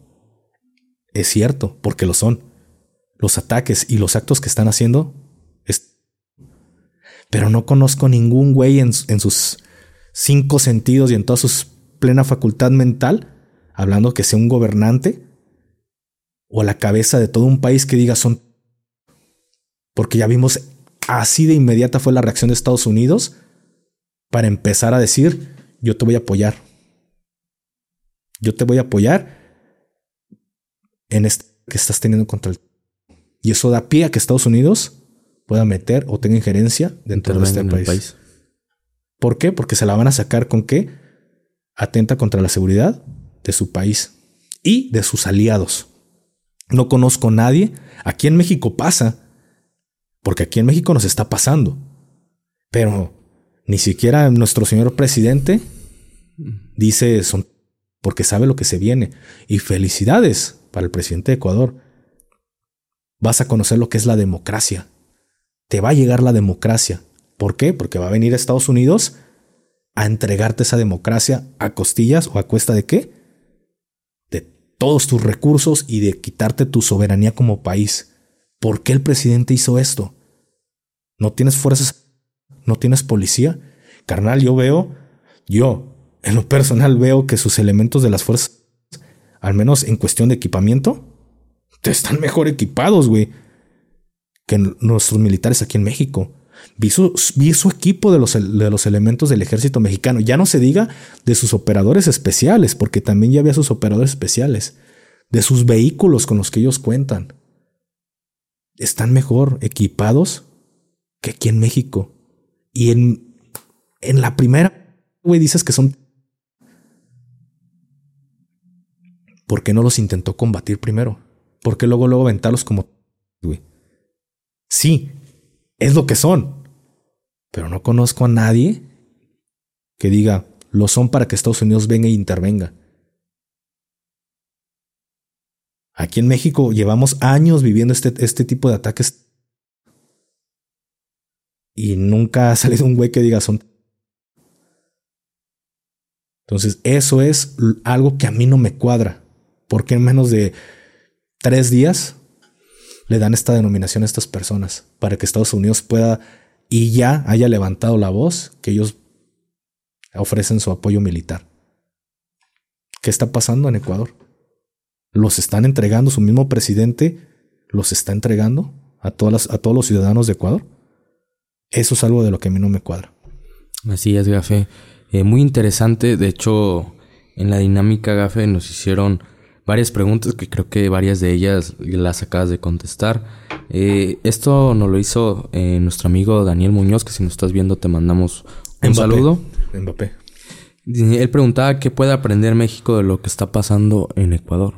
A: es cierto, porque lo son. Los ataques y los actos que están haciendo... Pero no conozco ningún güey en, en sus cinco sentidos y en toda su plena facultad mental, hablando que sea un gobernante o la cabeza de todo un país que diga son... Porque ya vimos, así de inmediata fue la reacción de Estados Unidos para empezar a decir, yo te voy a apoyar. Yo te voy a apoyar en esto que estás teniendo contra el... Y eso da pie a que Estados Unidos pueda meter o tenga injerencia dentro de este país. país. ¿Por qué? Porque se la van a sacar con qué? Atenta contra la seguridad de su país y de sus aliados. No conozco a nadie. Aquí en México pasa. Porque aquí en México nos está pasando. Pero ni siquiera nuestro señor presidente dice son porque sabe lo que se viene. Y felicidades para el presidente de Ecuador. Vas a conocer lo que es la democracia. Te va a llegar la democracia. ¿Por qué? Porque va a venir a Estados Unidos a entregarte esa democracia a costillas o a cuesta de qué? todos tus recursos y de quitarte tu soberanía como país. ¿Por qué el presidente hizo esto? ¿No tienes fuerzas? ¿No tienes policía? Carnal, yo veo, yo, en lo personal veo que sus elementos de las fuerzas, al menos en cuestión de equipamiento, están mejor equipados, güey, que nuestros militares aquí en México. Vi su, equipo de los, de los, elementos del ejército mexicano. Ya no se diga de sus operadores especiales, porque también ya había sus operadores especiales. De sus vehículos con los que ellos cuentan. Están mejor equipados que aquí en México. Y en, en la primera, güey, dices que son... ¿Por qué no los intentó combatir primero? ¿Por qué luego, luego aventarlos como... Güey? Sí, es lo que son. Pero no conozco a nadie que diga, lo son para que Estados Unidos venga e intervenga. Aquí en México llevamos años viviendo este, este tipo de ataques y nunca ha salido un güey que diga son. Entonces, eso es algo que a mí no me cuadra. Porque en menos de tres días le dan esta denominación a estas personas para que Estados Unidos pueda y ya haya levantado la voz que ellos ofrecen su apoyo militar. ¿Qué está pasando en Ecuador? ¿Los están entregando su mismo presidente? ¿Los está entregando a, todas a todos los ciudadanos de Ecuador? Eso es algo de lo que a mí no me cuadra.
B: Así es, Gafe. Eh, muy interesante. De hecho, en la dinámica, Gafe, nos hicieron varias preguntas que creo que varias de ellas las acabas de contestar. Eh, esto nos lo hizo eh, nuestro amigo Daniel Muñoz, que si nos estás viendo te mandamos un saludo.
A: Mbappé.
B: Él preguntaba qué puede aprender México de lo que está pasando en Ecuador.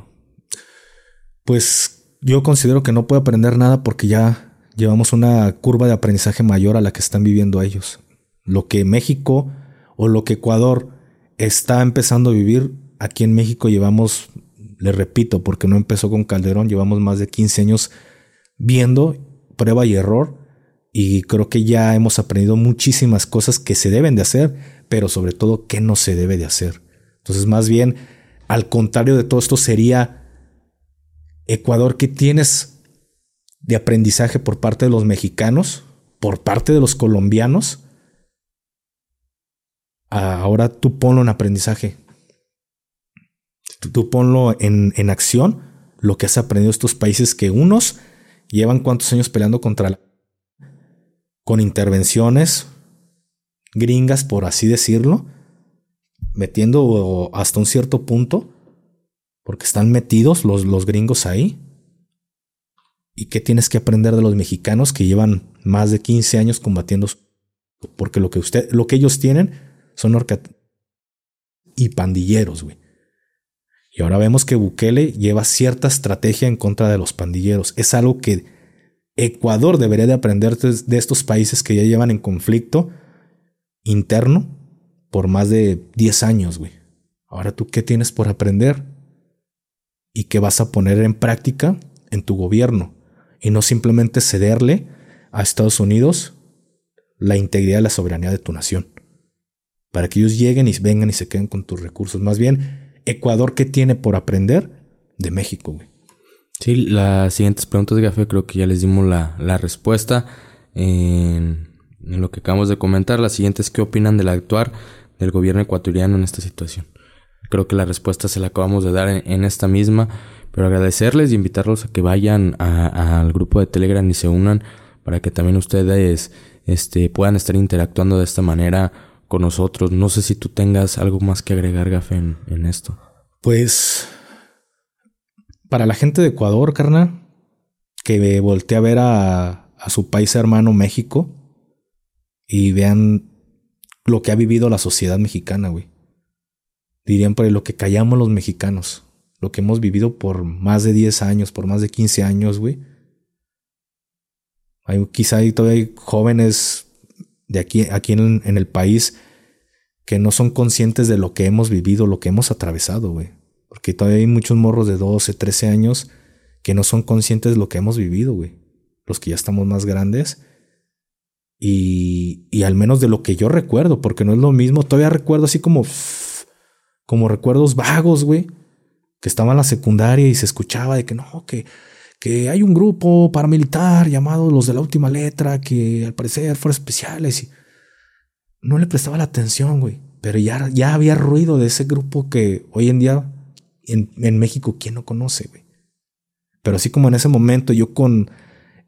A: Pues yo considero que no puede aprender nada porque ya llevamos una curva de aprendizaje mayor a la que están viviendo ellos. Lo que México o lo que Ecuador está empezando a vivir, aquí en México llevamos le repito, porque no empezó con Calderón, llevamos más de 15 años viendo prueba y error y creo que ya hemos aprendido muchísimas cosas que se deben de hacer, pero sobre todo que no se debe de hacer. Entonces, más bien, al contrario de todo esto sería Ecuador, ¿qué tienes de aprendizaje por parte de los mexicanos, por parte de los colombianos? Ahora tú ponlo en aprendizaje. Tú, ponlo en, en, acción, lo que has aprendido estos países que unos llevan cuántos años peleando contra la... con intervenciones gringas, por así decirlo, metiendo hasta un cierto punto, porque están metidos los, los gringos ahí, ¿Y qué tienes que aprender de los mexicanos que llevan más de 15 años combatiendo? Porque lo que, usted, lo que ellos tienen son y pandilleros, güey. Y ahora vemos que Bukele lleva cierta estrategia en contra de los pandilleros. Es algo que Ecuador debería de aprender de estos países que ya llevan en conflicto interno por más de 10 años, güey. Ahora tú qué tienes por aprender y qué vas a poner en práctica en tu gobierno y no simplemente cederle a Estados Unidos la integridad y la soberanía de tu nación. Para que ellos lleguen y vengan y se queden con tus recursos. Más bien, Ecuador, ¿qué tiene por aprender de México, güey?
B: Sí, las siguientes preguntas de Café creo que ya les dimos la, la respuesta. En, en, lo que acabamos de comentar, la siguiente es qué opinan del actuar del gobierno ecuatoriano en esta situación. Creo que la respuesta se la acabamos de dar en, esta misma, pero agradecerles y invitarlos a que vayan al grupo de Telegram y se unan para que también ustedes este, puedan estar interactuando de esta manera con nosotros. No sé si tú tengas algo más que agregar, Gafe, en, esto.
A: Pues para la gente de Ecuador, carnal, que voltea a ver a, su país hermano México y vean lo que ha vivido la sociedad mexicana, güey. Dirían por lo que callamos los mexicanos, lo que hemos vivido por más de 10 años, por más de 15 años, güey. Hay, quizá hay todavía hay jóvenes de aquí, aquí en, el país que no son conscientes de lo que hemos vivido, lo que hemos atravesado, güey. Porque todavía hay muchos morros de 12, 13 años que no son conscientes de lo que hemos vivido, güey. Los que ya estamos más grandes. Y, y al menos de lo que yo recuerdo, porque no es lo mismo. Todavía recuerdo así como, como recuerdos vagos, güey. Que estaba en la secundaria y se escuchaba de que no, que, que hay un grupo paramilitar llamado los de la última letra, que al parecer fueron especiales. Y no le prestaba la atención, güey. Pero ya, ya había ruido de ese grupo que hoy en día en, México, ¿quién no conoce, güey? Pero así como en ese momento yo con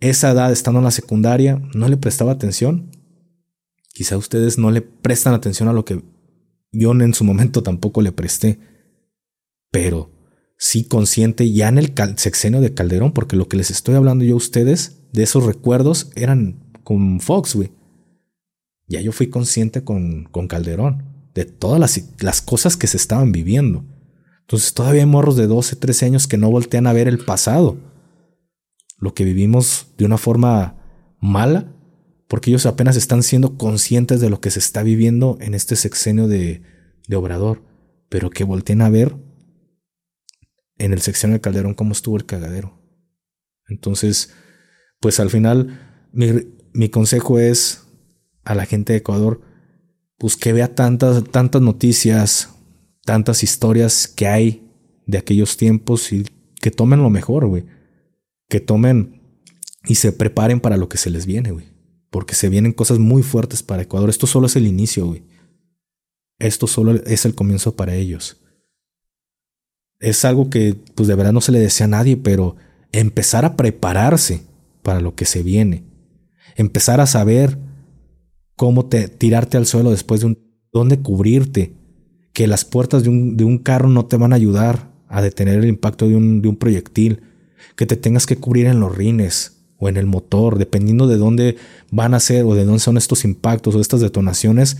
A: esa edad, estando en la secundaria, no le prestaba atención. Quizá ustedes no le prestan atención a lo que yo en su momento tampoco le presté. Pero sí consciente ya en el sexenio de Calderón, porque lo que les estoy hablando yo a ustedes de esos recuerdos eran con Fox, güey. Ya yo fui consciente con, con Calderón de todas las, las cosas que se estaban viviendo. Entonces todavía hay morros de 12, 13 años que no voltean a ver el pasado. Lo que vivimos de una forma mala, porque ellos apenas están siendo conscientes de lo que se está viviendo en este sexenio de, de Obrador, pero que volteen a ver en el sexenio de Calderón cómo estuvo el cagadero. Entonces, pues al final mi, mi consejo es a la gente de Ecuador, pues que vea tantas, tantas noticias, tantas historias que hay de aquellos tiempos y que tomen lo mejor, güey. Que tomen y se preparen para lo que se les viene, güey. Porque se vienen cosas muy fuertes para Ecuador. Esto solo es el inicio, güey. Esto solo es el comienzo para ellos. Es algo que, pues de verdad no se le desea a nadie, pero empezar a prepararse para lo que se viene. Empezar a saber cómo te, tirarte al suelo después de un... dónde cubrirte, que las puertas de un, de un carro no te van a ayudar a detener el impacto de un, de un proyectil, que te tengas que cubrir en los rines o en el motor, dependiendo de dónde van a ser o de dónde son estos impactos o estas detonaciones,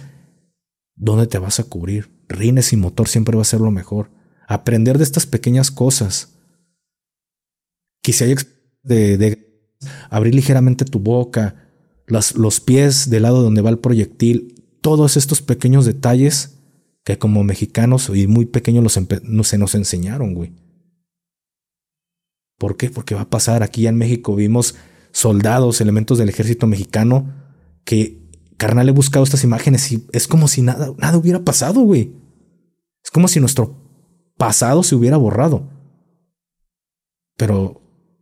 A: dónde te vas a cubrir. Rines y motor siempre va a ser lo mejor. Aprender de estas pequeñas cosas. Quizá hay de, de abrir ligeramente tu boca, los pies del lado donde va el proyectil, todos estos pequeños detalles que como mexicanos y muy pequeños los no, se nos enseñaron, güey. ¿Por qué? Porque va a pasar. Aquí en México vimos soldados, elementos del ejército mexicano, que carnal he buscado estas imágenes y es como si nada, nada hubiera pasado, güey. Es como si nuestro pasado se hubiera borrado. Pero,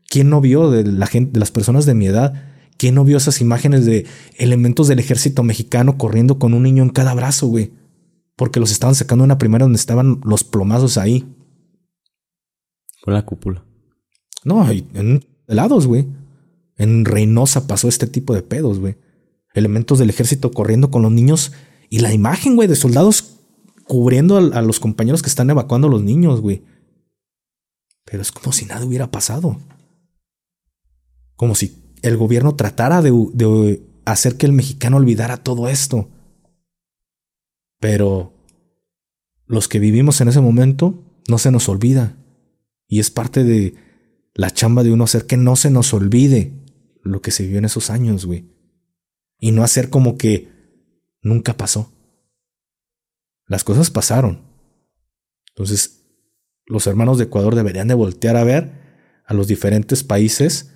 A: ¿quién no vio de la gente, de las personas de mi edad? ¿Quién no vio esas imágenes de elementos del ejército mexicano corriendo con un niño en cada brazo, güey? porque los estaban sacando de una primera donde estaban los plomazos ahí.
B: Fue la cúpula.
A: No, en helados, güey. En Reynosa pasó este tipo de pedos, güey. Elementos del ejército corriendo con los niños y la imagen, güey, de soldados cubriendo a, los compañeros que están evacuando a los niños, güey. Pero es como si nada hubiera pasado. Como si el gobierno tratara de, de hacer que el mexicano olvidara todo esto. Pero los que vivimos en ese momento no se nos olvida. Y es parte de la chamba de uno hacer que no se nos olvide lo que se vivió en esos años, güey. Y no hacer como que nunca pasó. Las cosas pasaron. Entonces, los hermanos de Ecuador deberían de voltear a ver a los diferentes países,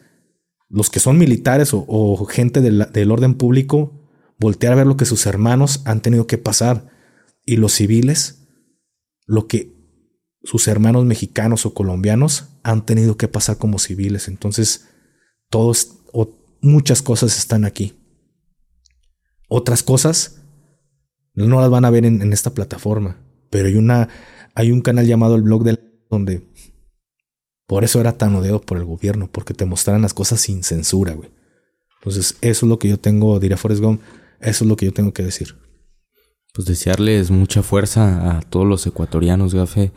A: los que son militares o, gente del orden público, voltear a ver lo que sus hermanos han tenido que pasar. Y los civiles, lo que sus hermanos mexicanos o colombianos han tenido que pasar como civiles. Entonces, todos o muchas cosas están aquí. Otras cosas no las van a ver en, esta plataforma, pero hay una hay un canal llamado el blog del donde por eso era tan odiado por el gobierno, porque te mostraran las cosas sin censura, güey. Entonces, eso es lo que yo tengo, diría Forrest Gump, eso es lo que yo tengo que decir.
B: Pues desearles mucha fuerza a todos los ecuatorianos, Gafe,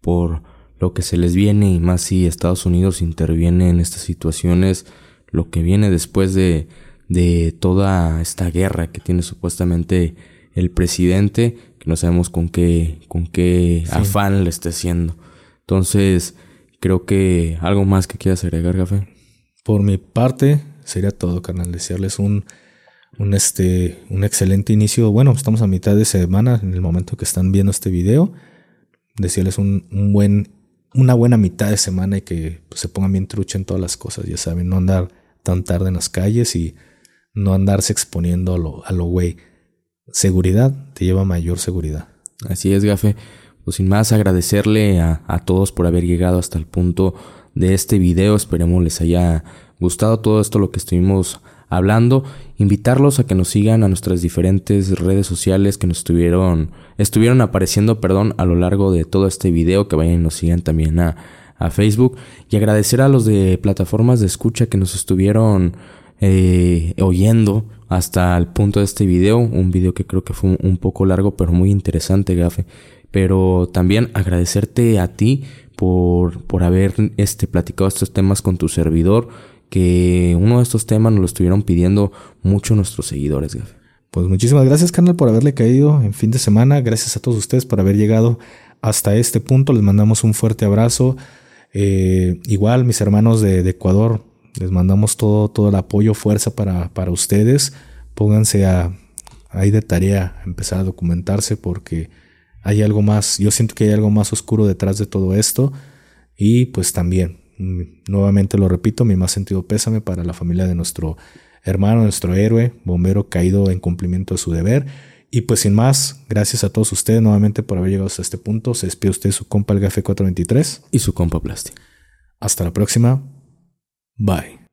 B: por lo que se les viene y más si Estados Unidos interviene en estas situaciones, lo que viene después de, de toda esta guerra que tiene supuestamente el presidente, que no sabemos con qué, con qué afán le esté haciendo. Entonces, creo que algo más que quieras agregar, Café.
A: Por mi parte, sería todo, carnal. Desearles un, un, este, un excelente inicio. Bueno, estamos a mitad de semana en el momento que están viendo este video decirles un, un, buen, una buena mitad de semana y que pues, se pongan bien trucha en todas las cosas, ya saben, no andar tan tarde en las calles y no andarse exponiendo a lo, a lo güey. Seguridad te lleva a mayor seguridad.
B: Así es, Gafe. Pues sin más agradecerle a, a todos por haber llegado hasta el punto de este video. Esperemos les haya gustado todo esto lo que estuvimos hablando, invitarlos a que nos sigan a nuestras diferentes redes sociales que nos estuvieron, estuvieron apareciendo, perdón, a lo largo de todo este video, que vayan y nos sigan también a, a Facebook y agradecer a los de plataformas de escucha que nos estuvieron eh, oyendo hasta el punto de este video, un video que creo que fue un, poco largo pero muy interesante, Gafe. Pero también agradecerte a ti por, por haber este, platicado estos temas con tu servidor que uno de estos temas nos lo estuvieron pidiendo mucho nuestros seguidores.
A: Pues muchísimas gracias, canal, por haberle caído en fin de semana. Gracias a todos ustedes por haber llegado hasta este punto. Les mandamos un fuerte abrazo. Eh, igual, mis hermanos de, Ecuador, les mandamos todo, todo el apoyo, fuerza para, para ustedes. Pónganse a, ahí de tarea a empezar a documentarse porque hay algo más. Yo siento que hay algo más oscuro detrás de todo esto. Y pues también Mm, nuevamente lo repito, mi más sentido pésame para la familia de nuestro hermano, nuestro héroe, bombero caído en cumplimiento de su deber. Y pues sin más, gracias a todos ustedes nuevamente por haber llegado hasta este punto. Se despide usted su compa el Gafe 423
B: y su compa Plasti.
A: Hasta la próxima. Bye.